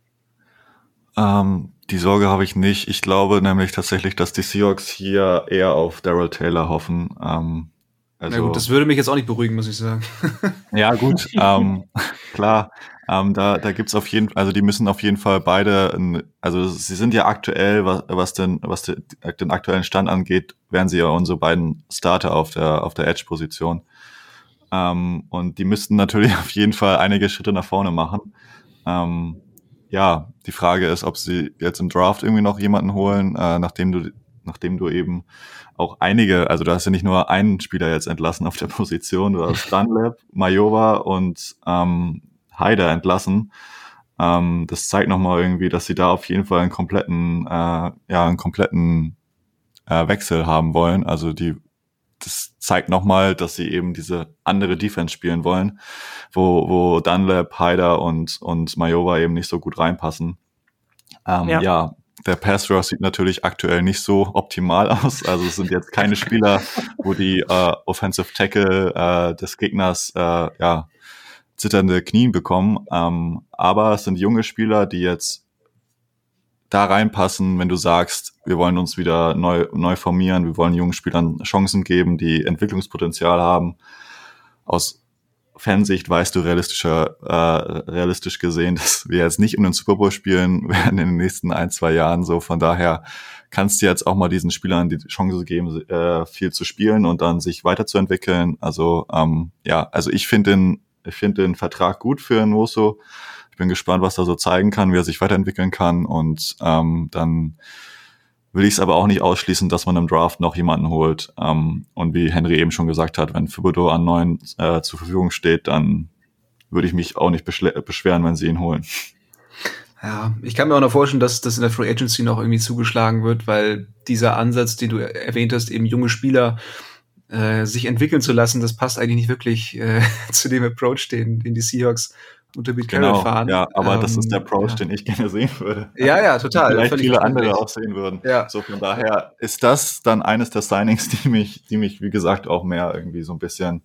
Ähm, die Sorge habe ich nicht. Ich glaube nämlich tatsächlich, dass die Seahawks hier eher auf Daryl Taylor hoffen. Ähm, also, Na gut, das würde mich jetzt auch nicht beruhigen, muss ich sagen. ja, gut, ähm, klar. Ähm, da da gibt's auf jeden Fall, also die müssen auf jeden Fall beide, also sie sind ja aktuell, was, was, den, was den, den aktuellen Stand angeht, wären sie ja unsere beiden Starter auf der, auf der Edge-Position. Ähm, und die müssten natürlich auf jeden Fall einige Schritte nach vorne machen. Ähm, ja, die Frage ist, ob sie jetzt im Draft irgendwie noch jemanden holen, äh, nachdem du, nachdem du eben auch einige, also du hast ja nicht nur einen Spieler jetzt entlassen auf der Position, du hast Dunlap, Majova und ähm, Haider entlassen. Ähm, das zeigt nochmal irgendwie, dass sie da auf jeden Fall einen kompletten, äh, ja, einen kompletten äh, Wechsel haben wollen. Also die das zeigt nochmal, dass sie eben diese andere Defense spielen wollen, wo, wo Dunlap, Haider und, und Majova eben nicht so gut reinpassen. Ähm, ja. ja. Der Pass Rush sieht natürlich aktuell nicht so optimal aus. Also es sind jetzt keine Spieler, wo die äh, Offensive Tackle äh, des Gegners äh, ja, zitternde Knien bekommen. Ähm, aber es sind junge Spieler, die jetzt da reinpassen, wenn du sagst, wir wollen uns wieder neu, neu formieren, wir wollen jungen Spielern Chancen geben, die Entwicklungspotenzial haben. Aus Fansicht weißt du realistischer, äh, realistisch gesehen, dass wir jetzt nicht um den Super Bowl spielen werden in den nächsten ein, zwei Jahren. So von daher kannst du jetzt auch mal diesen Spielern die Chance geben, äh, viel zu spielen und dann sich weiterzuentwickeln. Also ähm, ja, also ich finde den, ich finde den Vertrag gut für Noso bin gespannt, was er so zeigen kann, wie er sich weiterentwickeln kann. Und ähm, dann will ich es aber auch nicht ausschließen, dass man im Draft noch jemanden holt. Ähm, und wie Henry eben schon gesagt hat, wenn Thibodeau an neuen äh, zur Verfügung steht, dann würde ich mich auch nicht beschweren, wenn sie ihn holen. Ja, ich kann mir auch noch vorstellen, dass das in der Free Agency noch irgendwie zugeschlagen wird, weil dieser Ansatz, den du erwähnt hast, eben junge Spieler äh, sich entwickeln zu lassen, das passt eigentlich nicht wirklich äh, zu dem Approach, den, den die Seahawks unter Pete genau, Carroll fahren. Ja, aber ähm, das ist der ähm, Approach, ja. den ich gerne sehen würde. Ja, ja, total. Vielleicht viele andere auch sehen würden. Ja. So von daher ist das dann eines der Signings, die mich, die mich, wie gesagt, auch mehr irgendwie so ein bisschen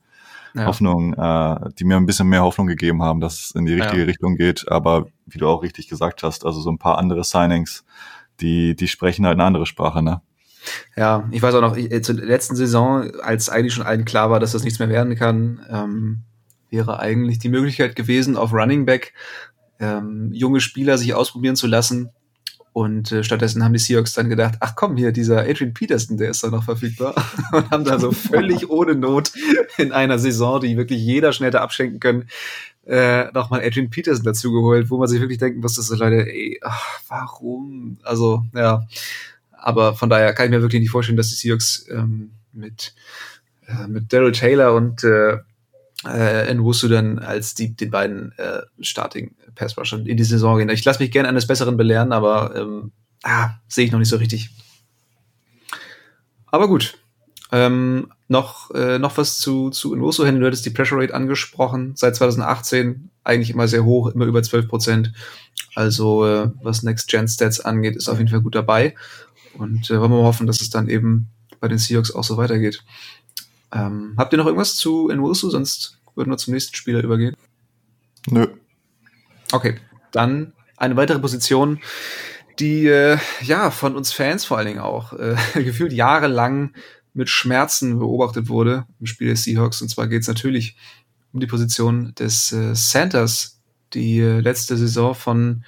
ja. Hoffnung, äh, die mir ein bisschen mehr Hoffnung gegeben haben, dass es in die richtige ja. Richtung geht. Aber wie du auch richtig gesagt hast, also so ein paar andere Signings, die, die sprechen halt eine andere Sprache, ne? Ja, ich weiß auch noch, ich, äh, zur letzten Saison, als eigentlich schon allen klar war, dass das nichts mehr werden kann, ähm, wäre eigentlich die Möglichkeit gewesen, auf Running Back ähm, junge Spieler sich ausprobieren zu lassen. Und äh, stattdessen haben die Seahawks dann gedacht, ach komm, hier, dieser Adrian Peterson, der ist da noch verfügbar. und haben da so völlig ohne Not in einer Saison, die wirklich jeder schnell hätte abschenken können, äh, nochmal Adrian Peterson dazu geholt, wo man sich wirklich denken muss, dass so Leute, ey, ach, warum? Also, ja. Aber von daher kann ich mir wirklich nicht vorstellen, dass die Seahawks ähm, mit, äh, mit Daryl Taylor und äh, äh, in Wusu dann als die, den beiden äh, Starting Pass Rusher in die Saison gehen. Ich lasse mich gerne eines Besseren belehren, aber ähm, ah, sehe ich noch nicht so richtig. Aber gut. Ähm, noch, äh, noch was zu, zu Invoso, Henry, du hattest die Pressure Rate angesprochen. Seit 2018 eigentlich immer sehr hoch, immer über 12 Prozent. Also, äh, was Next Gen Stats angeht, ist auf jeden Fall gut dabei. Und äh, wollen wir mal hoffen, dass es dann eben bei den Seahawks auch so weitergeht. Ähm, habt ihr noch irgendwas zu Nwosu? Sonst würden wir zum nächsten Spieler übergehen. Nö. Okay, dann eine weitere Position, die äh, ja von uns Fans vor allen Dingen auch äh, gefühlt jahrelang mit Schmerzen beobachtet wurde im Spiel der Seahawks. Und zwar geht es natürlich um die Position des äh, Centers, die äh, letzte Saison von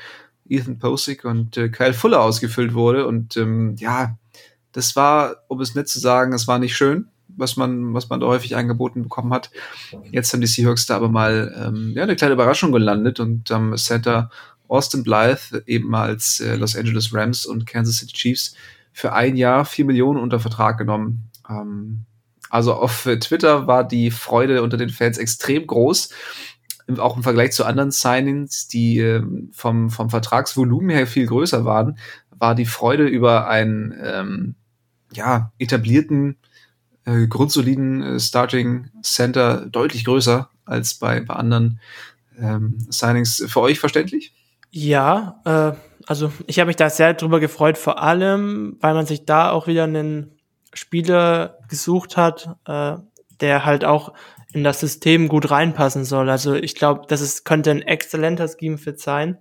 Ethan Posick und äh, Kyle Fuller ausgefüllt wurde. Und ähm, ja, das war, um es nett zu sagen, es war nicht schön was man, was man da häufig angeboten bekommen hat. Jetzt haben die Seahawks da aber mal ähm, ja, eine kleine Überraschung gelandet und am ähm, Center Austin Blythe eben als äh, Los Angeles Rams und Kansas City Chiefs für ein Jahr vier Millionen unter Vertrag genommen. Ähm, also auf Twitter war die Freude unter den Fans extrem groß auch im Vergleich zu anderen Signings, die äh, vom, vom Vertragsvolumen her viel größer waren, war die Freude über einen ähm, ja, etablierten äh, grundsoliden äh, Starting Center deutlich größer als bei, bei anderen ähm, Signings. Für euch verständlich? Ja, äh, also ich habe mich da sehr drüber gefreut, vor allem, weil man sich da auch wieder einen Spieler gesucht hat, äh, der halt auch in das System gut reinpassen soll. Also ich glaube, das ist, könnte ein exzellenter Scheme-Fit sein.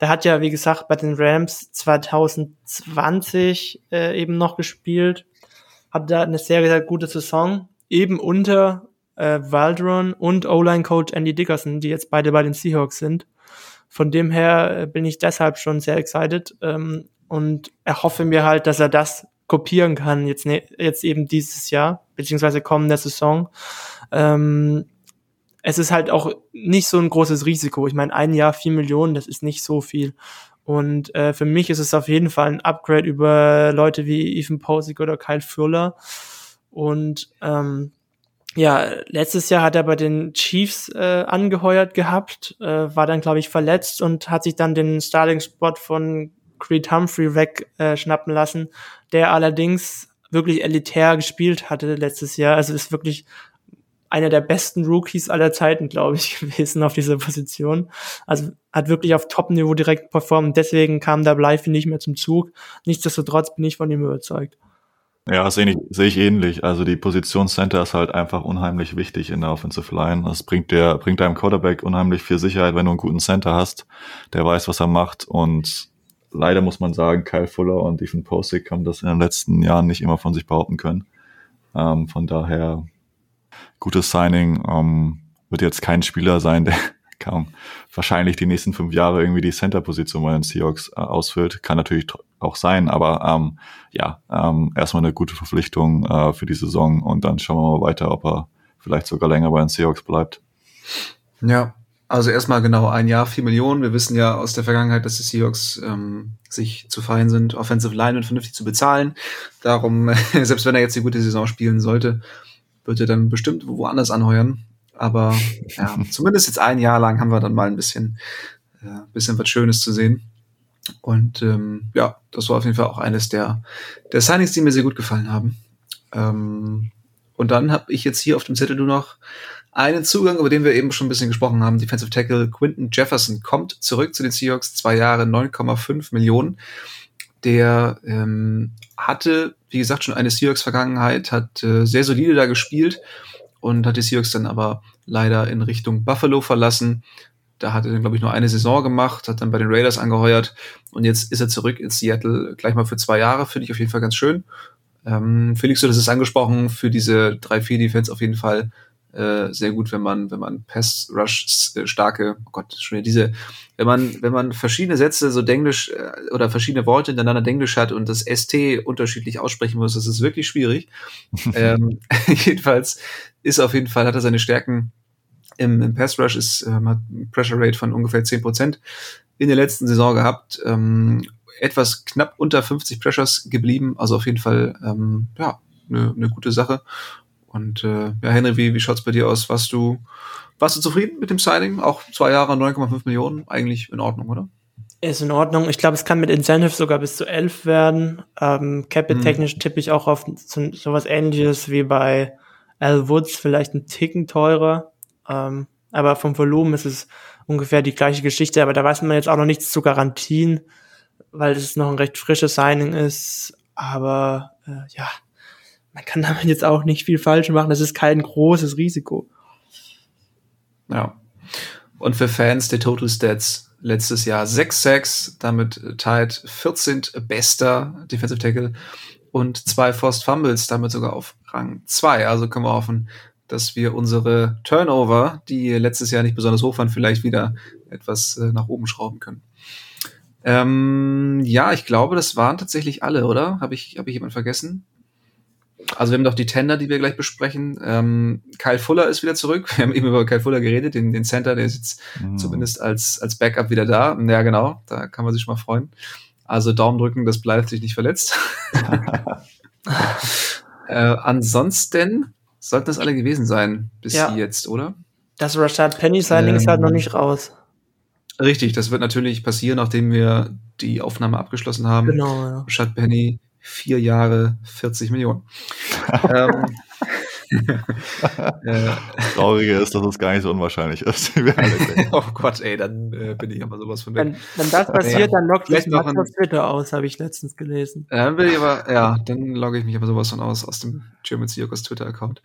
Der hat ja, wie gesagt, bei den Rams 2020 äh, eben noch gespielt, hat da eine sehr, sehr gute Saison, eben unter äh, Waldron und O-Line-Coach Andy Dickerson, die jetzt beide bei den Seahawks sind. Von dem her äh, bin ich deshalb schon sehr excited ähm, und erhoffe mir halt, dass er das kopieren kann, jetzt, ne, jetzt eben dieses Jahr, beziehungsweise kommende Saison. Ähm, es ist halt auch nicht so ein großes Risiko. Ich meine, ein Jahr, vier Millionen, das ist nicht so viel. Und äh, für mich ist es auf jeden Fall ein Upgrade über Leute wie Ethan Posick oder Kyle Fuller. Und ähm, ja, letztes Jahr hat er bei den Chiefs äh, angeheuert gehabt, äh, war dann, glaube ich, verletzt und hat sich dann den Starting-Spot von Creed Humphrey wegschnappen äh, lassen, der allerdings wirklich elitär gespielt hatte letztes Jahr. Also ist wirklich einer der besten Rookies aller Zeiten, glaube ich, gewesen auf dieser Position. Also hat wirklich auf Top-Niveau direkt performt. Deswegen kam da Blythe nicht mehr zum Zug. Nichtsdestotrotz bin ich von ihm überzeugt. Ja, sehe ich, sehe ich ähnlich. Also die Position Center ist halt einfach unheimlich wichtig in der Offensive Line. Das bringt der, bringt deinem Quarterback unheimlich viel Sicherheit, wenn du einen guten Center hast, der weiß, was er macht. Und leider muss man sagen, Kyle Fuller und Ethan Posick haben das in den letzten Jahren nicht immer von sich behaupten können. Ähm, von daher gutes Signing. Ähm, wird jetzt kein Spieler sein, der kaum wahrscheinlich die nächsten fünf Jahre irgendwie die Center-Position bei den Seahawks äh, ausfüllt. Kann natürlich auch sein, aber ähm, ja, ähm, erstmal eine gute Verpflichtung äh, für die Saison und dann schauen wir mal weiter, ob er vielleicht sogar länger bei den Seahawks bleibt. Ja, also erstmal genau ein Jahr, vier Millionen. Wir wissen ja aus der Vergangenheit, dass die Seahawks ähm, sich zu fein sind, Offensive Line und vernünftig zu bezahlen. Darum, selbst wenn er jetzt die gute Saison spielen sollte, wird er dann bestimmt woanders anheuern. Aber ja, zumindest jetzt ein Jahr lang haben wir dann mal ein bisschen, äh, bisschen was Schönes zu sehen. Und ähm, ja, das war auf jeden Fall auch eines der, der Signings, die mir sehr gut gefallen haben. Ähm, und dann habe ich jetzt hier auf dem Zettel nur noch einen Zugang, über den wir eben schon ein bisschen gesprochen haben. Defensive Tackle Quinton Jefferson kommt zurück zu den Seahawks, zwei Jahre, 9,5 Millionen. Der ähm, hatte, wie gesagt, schon eine Seahawks-Vergangenheit, hat äh, sehr solide da gespielt und hat die Seahawks dann aber leider in Richtung Buffalo verlassen. Da hat er dann, glaube ich, nur eine Saison gemacht, hat dann bei den Raiders angeheuert und jetzt ist er zurück in Seattle gleich mal für zwei Jahre, finde ich auf jeden Fall ganz schön. Ähm, Felix, du hast es angesprochen, für diese 3-4-Defense auf jeden Fall äh, sehr gut, wenn man, wenn man Pass Rush äh, starke, oh Gott, schon wieder diese, wenn man, wenn man verschiedene Sätze so Denglisch äh, oder verschiedene Worte hintereinander Denglisch hat und das ST unterschiedlich aussprechen muss, das ist wirklich schwierig. ähm, jedenfalls ist auf jeden Fall, hat er seine Stärken im, im Pass Rush, ist, ähm, hat Pressure Rate von ungefähr zehn Prozent in der letzten Saison gehabt. Ähm, etwas knapp unter 50 Pressures geblieben, also auf jeden Fall ähm, ja eine ne gute Sache. Und äh, ja, Henry, wie, wie schaut's bei dir aus? Warst du, warst du zufrieden mit dem Signing? Auch zwei Jahre, 9,5 Millionen, eigentlich in Ordnung, oder? Ist in Ordnung. Ich glaube, es kann mit Incentive sogar bis zu 11 werden. Ähm, Capit-technisch hm. tippe ich auch auf so, sowas ähnliches wie bei Al Woods, vielleicht ein Ticken teurer. Ähm, aber vom Volumen ist es ungefähr die gleiche Geschichte. Aber da weiß man jetzt auch noch nichts zu garantien, weil es noch ein recht frisches Signing ist. Aber äh, ja, man kann damit jetzt auch nicht viel falsch machen. Das ist kein großes Risiko. Ja. Und für Fans der Total Stats letztes Jahr 6 Sacks, damit tied 14. bester Defensive Tackle und zwei Forced Fumbles, damit sogar auf Rang 2. Also können wir hoffen, dass wir unsere Turnover, die letztes Jahr nicht besonders hoch waren, vielleicht wieder etwas äh, nach oben schrauben können. Ähm, ja, ich glaube, das waren tatsächlich alle, oder? Habe ich, hab ich jemanden vergessen? Also wir haben doch die Tender, die wir gleich besprechen. Ähm, Kyle Fuller ist wieder zurück. Wir haben eben über Kyle Fuller geredet, den, den Center, der ist jetzt mhm. zumindest als, als Backup wieder da. Ja, genau, da kann man sich schon mal freuen. Also Daumen drücken, dass bleibt sich nicht verletzt. äh, ansonsten sollten das alle gewesen sein bis ja. jetzt, oder? Das Rashad Penny Signing ähm, ist halt noch nicht raus. Richtig, das wird natürlich passieren, nachdem wir die Aufnahme abgeschlossen haben. Genau, ja. Rashad Penny vier Jahre 40 Millionen. ähm, Traurige ist, dass es gar nicht so unwahrscheinlich ist. oh Gott, ey, dann äh, bin ich aber sowas von weg. Wenn, wenn das passiert, dann loggt sich noch auf Twitter aus, habe ich letztens gelesen. Dann will ich aber, ja, dann logge ich mich aber sowas von aus, aus dem German Seahawks Twitter-Account.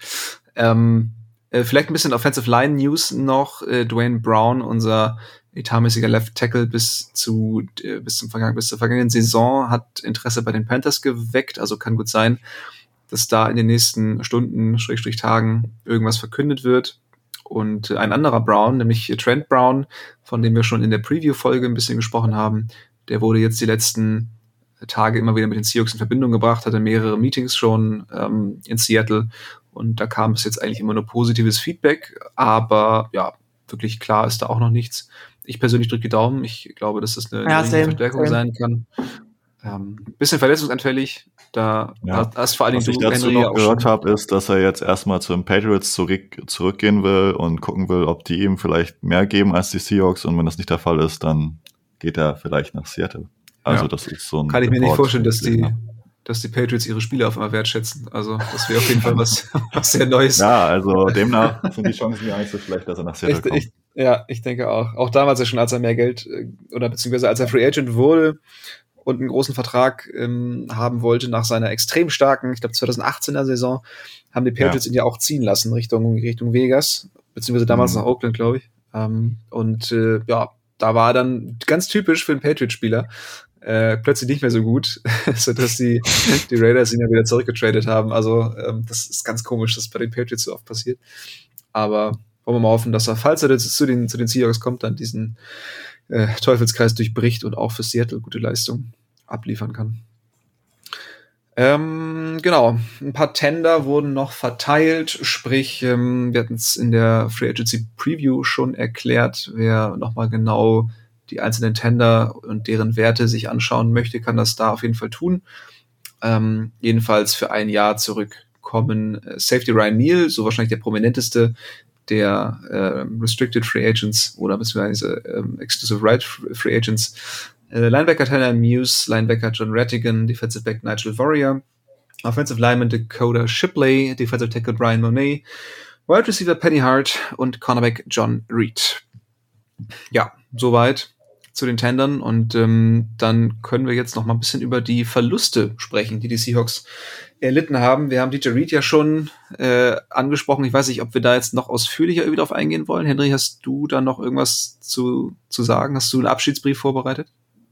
Ähm, äh, vielleicht ein bisschen Offensive Line News noch. Äh, Dwayne Brown, unser etatmäßiger Left Tackle bis zu äh, bis zum Vergangen, bis zur vergangenen Saison hat Interesse bei den Panthers geweckt. Also kann gut sein, dass da in den nächsten Stunden, Schrägstrich Tagen irgendwas verkündet wird. Und ein anderer Brown, nämlich Trent Brown, von dem wir schon in der Preview-Folge ein bisschen gesprochen haben, der wurde jetzt die letzten Tage immer wieder mit den Seahawks in Verbindung gebracht, hatte mehrere Meetings schon ähm, in Seattle und da kam es jetzt eigentlich immer nur positives Feedback, aber ja, wirklich klar ist da auch noch nichts. Ich persönlich drücke die Daumen. Ich glaube, dass das eine, ja, same, Verstärkung same. sein kann. Ähm, bisschen verletzungsanfällig. Da ja. hast vor allem Was ich dazu Henry noch gehört habe, ist, dass er jetzt erstmal zu den Patriots zurück, zurückgehen will und gucken will, ob die ihm vielleicht mehr geben als die Seahawks. Und wenn das nicht der Fall ist, dann geht er vielleicht nach Seattle. Also ja. das ist so ein. Kann ich mir nicht vorstellen, dass die, dass die Patriots ihre Spiele auf einmal wertschätzen. Also das wäre auf jeden Fall was, was sehr Neues. Ja, also demnach sind die Chancen gar nicht so schlecht, dass er nach Seattle ich, kommt. Ich, ja, ich denke auch. Auch damals ja schon, als er mehr Geld äh, oder beziehungsweise als er Free Agent wurde und einen großen Vertrag ähm, haben wollte nach seiner extrem starken, ich glaube 2018er Saison, haben die Patriots ja. ihn ja auch ziehen lassen Richtung Richtung Vegas, beziehungsweise damals mhm. nach Oakland, glaube ich. Ähm, und äh, ja, da war dann ganz typisch für einen Patriot-Spieler äh, plötzlich nicht mehr so gut, so dass die, die Raiders ihn ja wieder zurückgetradet haben. Also ähm, das ist ganz komisch, dass bei den Patriots so oft passiert. Aber wollen wir mal hoffen, dass er, falls er jetzt zu den, zu den Seahawks kommt, dann diesen äh, Teufelskreis durchbricht und auch für Seattle gute Leistung abliefern kann. Ähm, genau, ein paar Tender wurden noch verteilt, sprich, ähm, wir hatten es in der Free Agency Preview schon erklärt, wer nochmal genau die einzelnen Tender und deren Werte sich anschauen möchte, kann das da auf jeden Fall tun. Ähm, jedenfalls für ein Jahr zurückkommen äh, Safety Ryan Neal, so wahrscheinlich der prominenteste der äh, Restricted Free Agents oder beziehungsweise ähm, Exclusive Right Free Agents. Äh, Linebacker Tyler Muse, Linebacker John Rattigan, Defensive Back Nigel Warrior, Offensive Lineman Dakota Shipley, Defensive Tackle Brian Monet, Wide Receiver Penny Hart und Cornerback John Reed. Ja, soweit zu den Tendern und ähm, dann können wir jetzt noch mal ein bisschen über die Verluste sprechen, die die Seahawks erlitten haben. Wir haben DJ Reed ja schon äh, angesprochen. Ich weiß nicht, ob wir da jetzt noch ausführlicher irgendwie drauf eingehen wollen. Henry, hast du da noch irgendwas zu, zu sagen? Hast du einen Abschiedsbrief vorbereitet?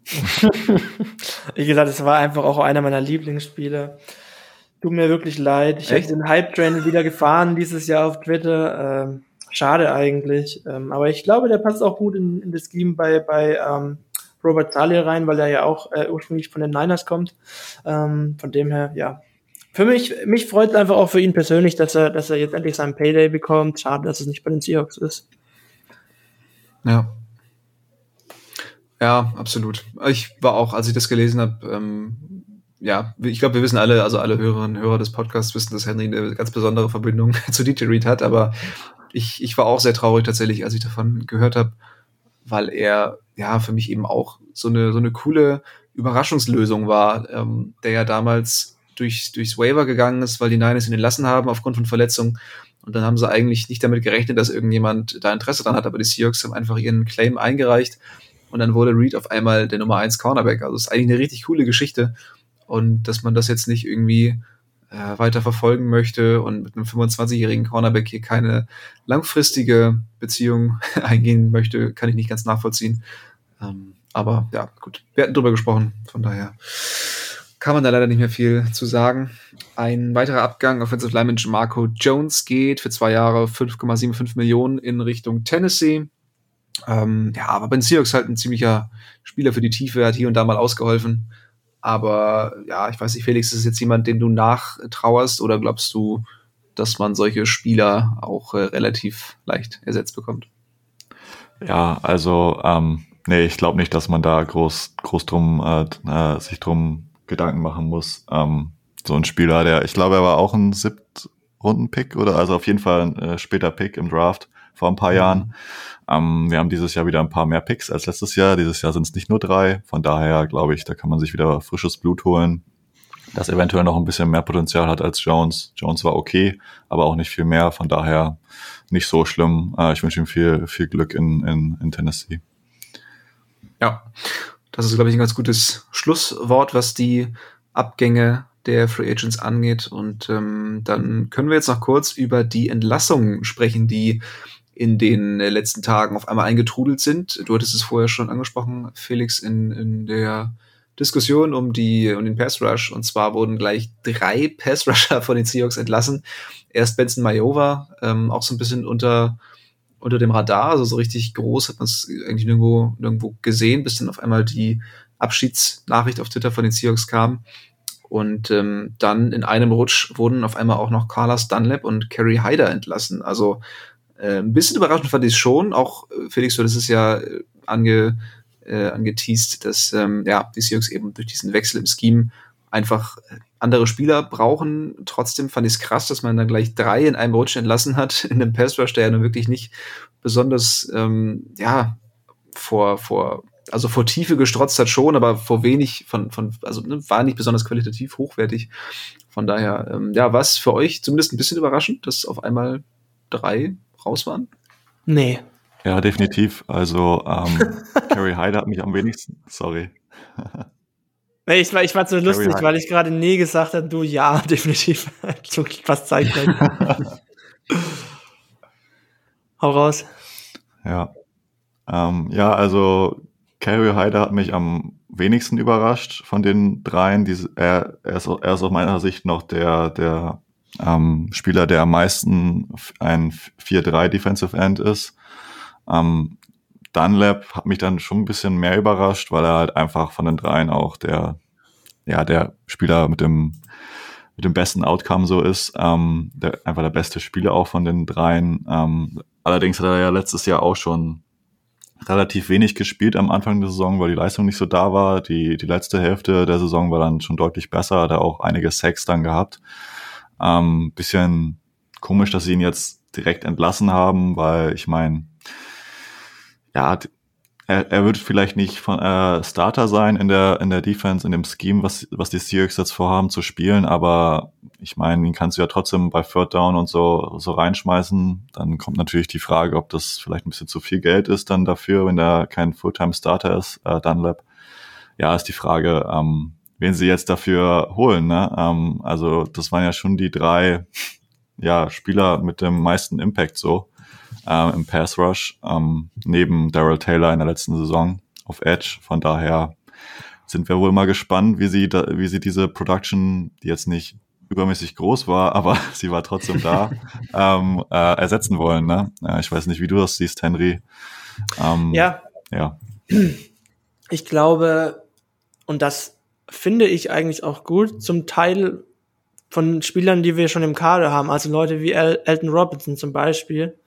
Wie gesagt, es war einfach auch einer meiner Lieblingsspiele. Tut mir wirklich leid. Ich habe den Hype-Train wieder gefahren dieses Jahr auf Twitter. Ähm, Schade eigentlich. Ähm, aber ich glaube, der passt auch gut in, in das Scheme bei, bei ähm, Robert Saleh rein, weil er ja auch äh, ursprünglich von den Niners kommt. Ähm, von dem her, ja. Für mich, mich freut es einfach auch für ihn persönlich, dass er, dass er jetzt endlich seinen Payday bekommt. Schade, dass es nicht bei den Seahawks ist. Ja. Ja, absolut. Ich war auch, als ich das gelesen habe, ähm, ja, ich glaube, wir wissen alle, also alle Hörerinnen und Hörer des Podcasts wissen, dass Henry eine ganz besondere Verbindung zu DJ Reed hat, aber ich, ich war auch sehr traurig tatsächlich, als ich davon gehört habe, weil er ja für mich eben auch so eine, so eine coole Überraschungslösung war, ähm, der ja damals durch, durchs Waiver gegangen ist, weil die Niners ihn entlassen haben aufgrund von Verletzungen. Und dann haben sie eigentlich nicht damit gerechnet, dass irgendjemand da Interesse dran hat, aber die Seahawks haben einfach ihren Claim eingereicht und dann wurde Reed auf einmal der Nummer 1 Cornerback. Also es ist eigentlich eine richtig coole Geschichte. Und dass man das jetzt nicht irgendwie äh, weiter verfolgen möchte und mit einem 25-jährigen Cornerback hier keine langfristige Beziehung eingehen möchte, kann ich nicht ganz nachvollziehen. Ähm, aber ja, gut, wir hatten drüber gesprochen, von daher kann man da leider nicht mehr viel zu sagen. Ein weiterer Abgang, Offensive Lineman Marco Jones geht für zwei Jahre 5,75 Millionen in Richtung Tennessee. Ähm, ja, aber Ben Seahawks halt ein ziemlicher Spieler für die Tiefe, hat hier und da mal ausgeholfen. Aber ja, ich weiß nicht, Felix, ist es jetzt jemand, dem du nachtrauerst oder glaubst du, dass man solche Spieler auch äh, relativ leicht ersetzt bekommt? Ja, also ähm, nee, ich glaube nicht, dass man da groß, groß drum äh, äh, sich drum Gedanken machen muss. Ähm, so ein Spieler, der, ich glaube, er war auch ein Siebtrunden-Pick oder also auf jeden Fall ein äh, später Pick im Draft vor ein paar mhm. Jahren. Ähm, wir haben dieses Jahr wieder ein paar mehr Picks als letztes Jahr. Dieses Jahr sind es nicht nur drei. Von daher glaube ich, da kann man sich wieder frisches Blut holen. das eventuell noch ein bisschen mehr Potenzial hat als Jones. Jones war okay, aber auch nicht viel mehr. Von daher nicht so schlimm. Äh, ich wünsche ihm viel, viel Glück in, in, in Tennessee. Ja, das ist, glaube ich, ein ganz gutes Schlusswort, was die Abgänge der Free Agents angeht. Und ähm, dann können wir jetzt noch kurz über die Entlassungen sprechen, die in den letzten Tagen auf einmal eingetrudelt sind. Du hattest es vorher schon angesprochen, Felix, in, in der Diskussion um die um den Pass Rush und zwar wurden gleich drei Pass Rusher von den Seahawks entlassen. Erst Benson Majova, ähm, auch so ein bisschen unter unter dem Radar, also so richtig groß hat man es eigentlich nirgendwo nirgendwo gesehen, bis dann auf einmal die Abschiedsnachricht auf Twitter von den Seahawks kam. Und ähm, dann in einem Rutsch wurden auf einmal auch noch Carlos Dunlap und Kerry Hyder entlassen. Also äh, ein bisschen überraschend fand ich es schon. Auch äh, Felix, du das ist ja äh, ange äh, angeteased, dass ähm, ja, die Seahawks eben durch diesen Wechsel im Scheme einfach andere Spieler brauchen. Trotzdem fand ich es krass, dass man dann gleich drei in einem Rutsch entlassen hat, in einem Pass Rush, der ja nun wirklich nicht besonders, ähm, ja, vor, vor, also vor Tiefe gestrotzt hat schon, aber vor wenig von, von also ne, war nicht besonders qualitativ hochwertig. Von daher, ähm, ja, was für euch zumindest ein bisschen überraschend, dass auf einmal drei raus waren? Nee, ja, definitiv. Also ähm, Carrie Hyde hat mich am wenigsten. Sorry. ich war, ich war so lustig, weil ich gerade nee gesagt habe, du ja, definitiv. so fast zeitgleich. Hau raus. Ja. Ähm, ja, also Carrie Hyde hat mich am wenigsten überrascht von den dreien. Die, er, er, ist, er ist aus meiner Sicht noch der, der ähm, Spieler, der am meisten ein 4-3 Defensive End ist. Ähm, Dunlap hat mich dann schon ein bisschen mehr überrascht, weil er halt einfach von den dreien auch der, ja, der Spieler mit dem, mit dem besten Outcome so ist. Ähm, der, einfach der beste Spieler auch von den dreien. Ähm, allerdings hat er ja letztes Jahr auch schon relativ wenig gespielt am Anfang der Saison, weil die Leistung nicht so da war. Die, die letzte Hälfte der Saison war dann schon deutlich besser, hat er auch einige Sacks dann gehabt. Ähm, bisschen komisch, dass sie ihn jetzt direkt entlassen haben, weil ich meine, ja, er, er wird vielleicht nicht von äh, Starter sein in der in der Defense, in dem Scheme, was was die Seahawks jetzt vorhaben zu spielen, aber ich meine, ihn kannst du ja trotzdem bei Third Down und so so reinschmeißen. Dann kommt natürlich die Frage, ob das vielleicht ein bisschen zu viel Geld ist dann dafür, wenn da kein Fulltime Starter ist, äh, Dunlap. Ja, ist die Frage, ähm, wen sie jetzt dafür holen. Ne? Ähm, also das waren ja schon die drei ja, Spieler mit dem meisten Impact so äh, im Pass Rush, ähm, neben Daryl Taylor in der letzten Saison auf Edge. Von daher sind wir wohl mal gespannt, wie sie, da, wie sie diese Production, die jetzt nicht übermäßig groß war, aber sie war trotzdem da, ähm, äh, ersetzen wollen. Ne? Ja, ich weiß nicht, wie du das siehst, Henry. Ähm, ja. Ja. Ich glaube, und das finde ich eigentlich auch gut, zum Teil von Spielern, die wir schon im Kader haben, also Leute wie El Elton Robinson zum Beispiel,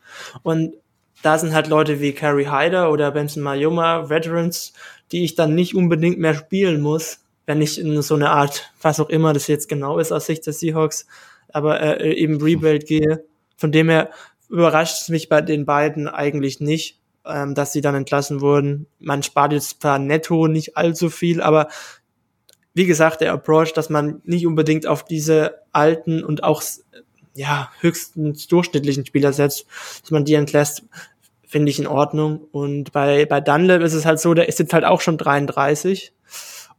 und da sind halt Leute wie Carrie Hyder oder Benson Mayuma, Veterans, die ich dann nicht unbedingt mehr spielen muss, wenn ich in so eine Art, was auch immer das jetzt genau ist aus Sicht der Seahawks, aber äh, eben Rebuild gehe. Von dem her überrascht es mich bei den beiden eigentlich nicht, ähm, dass sie dann entlassen wurden. Man spart jetzt zwar netto nicht allzu viel, aber wie gesagt, der Approach, dass man nicht unbedingt auf diese alten und auch ja, höchstens durchschnittlichen Spieler setzt, dass man die entlässt, finde ich in Ordnung. Und bei, bei Dunlap ist es halt so, der ist jetzt halt auch schon 33.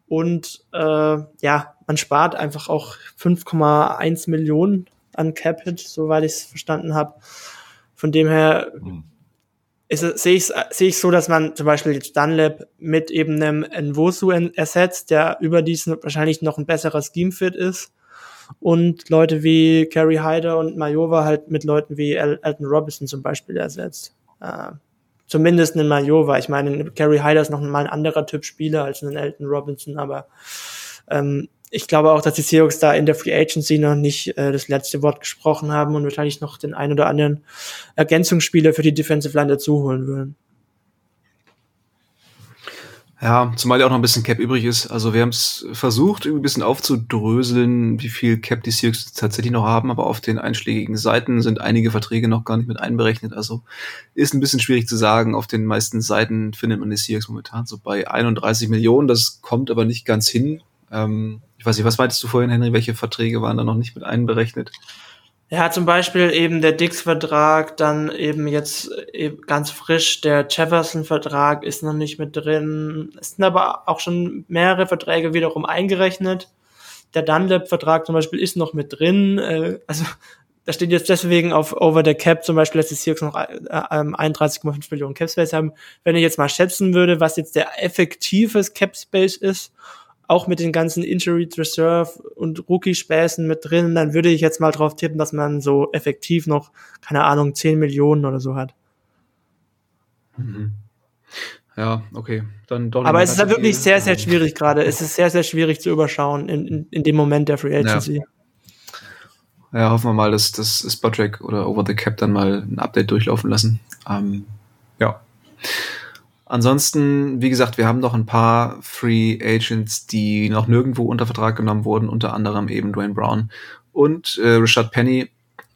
Und äh, ja, man spart einfach auch 5,1 Millionen an Capit, soweit ich es verstanden habe. Von dem her mhm. sehe ich sehe ich so, dass man zum Beispiel jetzt Dunlap mit eben einem Nwosu ersetzt, der überdies wahrscheinlich noch ein besserer Scheme-Fit ist und Leute wie Carrie Hyder und Majova halt mit Leuten wie El Elton Robinson zum Beispiel ersetzt. Äh, zumindest einen Majova. Ich meine, Carrie Hyder ist noch mal ein anderer Typ Spieler als ein Elton Robinson, aber ähm, ich glaube auch, dass die Seahawks da in der Free Agency noch nicht äh, das letzte Wort gesprochen haben und wahrscheinlich noch den ein oder anderen Ergänzungsspieler für die Defensive Line dazu holen würden. Ja, zumal ja auch noch ein bisschen Cap übrig ist. Also wir haben es versucht, irgendwie ein bisschen aufzudröseln, wie viel Cap die Seahawks tatsächlich noch haben, aber auf den einschlägigen Seiten sind einige Verträge noch gar nicht mit einberechnet. Also ist ein bisschen schwierig zu sagen. Auf den meisten Seiten findet man die Seahawks momentan so bei 31 Millionen. Das kommt aber nicht ganz hin. Ähm, Ich weiß nicht, was meintest du vorhin, Henry? Welche Verträge waren da noch nicht mit einberechnet? Ja, zum Beispiel eben der Dix-Vertrag, dann eben jetzt eben ganz frisch der Jefferson-Vertrag ist noch nicht mit drin. Es sind aber auch schon mehrere Verträge wiederum eingerechnet. Der Dunlap-Vertrag zum Beispiel ist noch mit drin. Äh, also da steht jetzt deswegen auf Over the Cap zum Beispiel, dass die Seahawks noch äh, 31,5 Millionen Cap Space haben. Wenn ich jetzt mal schätzen würde, was jetzt der effektives Cap Space ist, auch mit den ganzen Injury Reserve und Rookie-Späßen mit drin, dann würde ich jetzt mal drauf tippen, dass man so effektiv noch, keine Ahnung, 10 Millionen oder so hat. Mhm. Ja, okay. Dann doch Aber es ist ja wirklich sehr, sehr schwierig gerade. Es ist sehr, sehr schwierig zu überschauen in, in, in dem Moment der Free Agency. Ja. Ja, hoffen wir mal, dass das Spottrack oder Over the Cap dann mal ein Update durchlaufen lassen. Ähm, ja. Ansonsten, wie gesagt, wir haben noch ein paar Free Agents, die noch nirgendwo unter Vertrag genommen wurden, unter anderem eben Dwayne Brown und äh, Richard Penny.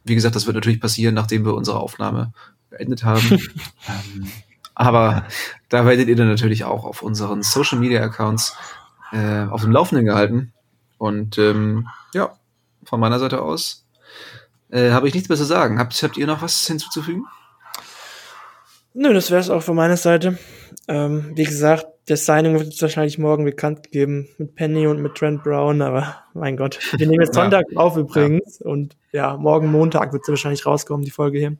Wie gesagt, das wird natürlich passieren, nachdem wir unsere Aufnahme beendet haben. ähm, aber da werdet ihr dann natürlich auch auf unseren Social Media Accounts äh, auf dem Laufenden gehalten. Und ähm, ja, von meiner Seite aus äh, habe ich nichts mehr zu sagen. Habt, habt ihr noch was hinzuzufügen? Nö, das wäre es auch von meiner Seite. Ähm, wie gesagt, der Signing wird jetzt wahrscheinlich morgen bekannt gegeben mit Penny und mit Trent Brown, aber mein Gott, wir nehmen jetzt Sonntag ja. auf übrigens ja. und ja, morgen Montag wird sie wahrscheinlich rauskommen, die Folge hier.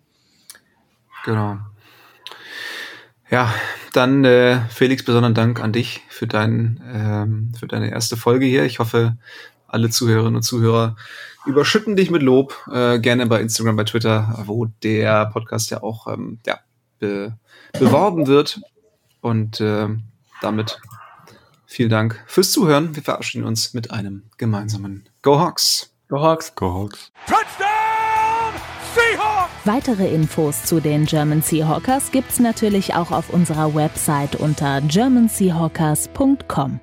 Genau. Ja, dann äh, Felix, besonderen Dank an dich für, dein, ähm, für deine erste Folge hier. Ich hoffe, alle Zuhörerinnen und Zuhörer überschütten dich mit Lob. Äh, gerne bei Instagram, bei Twitter, wo der Podcast ja auch ähm, ja, be beworben wird. Und äh, damit vielen Dank fürs Zuhören. Wir verabschieden uns mit einem gemeinsamen Go Hawks. Go Hawks. Go Hawks. Touchdown! Seahawks! Weitere Infos zu den German Seahawkers gibt's natürlich auch auf unserer Website unter germanseahawkers.com.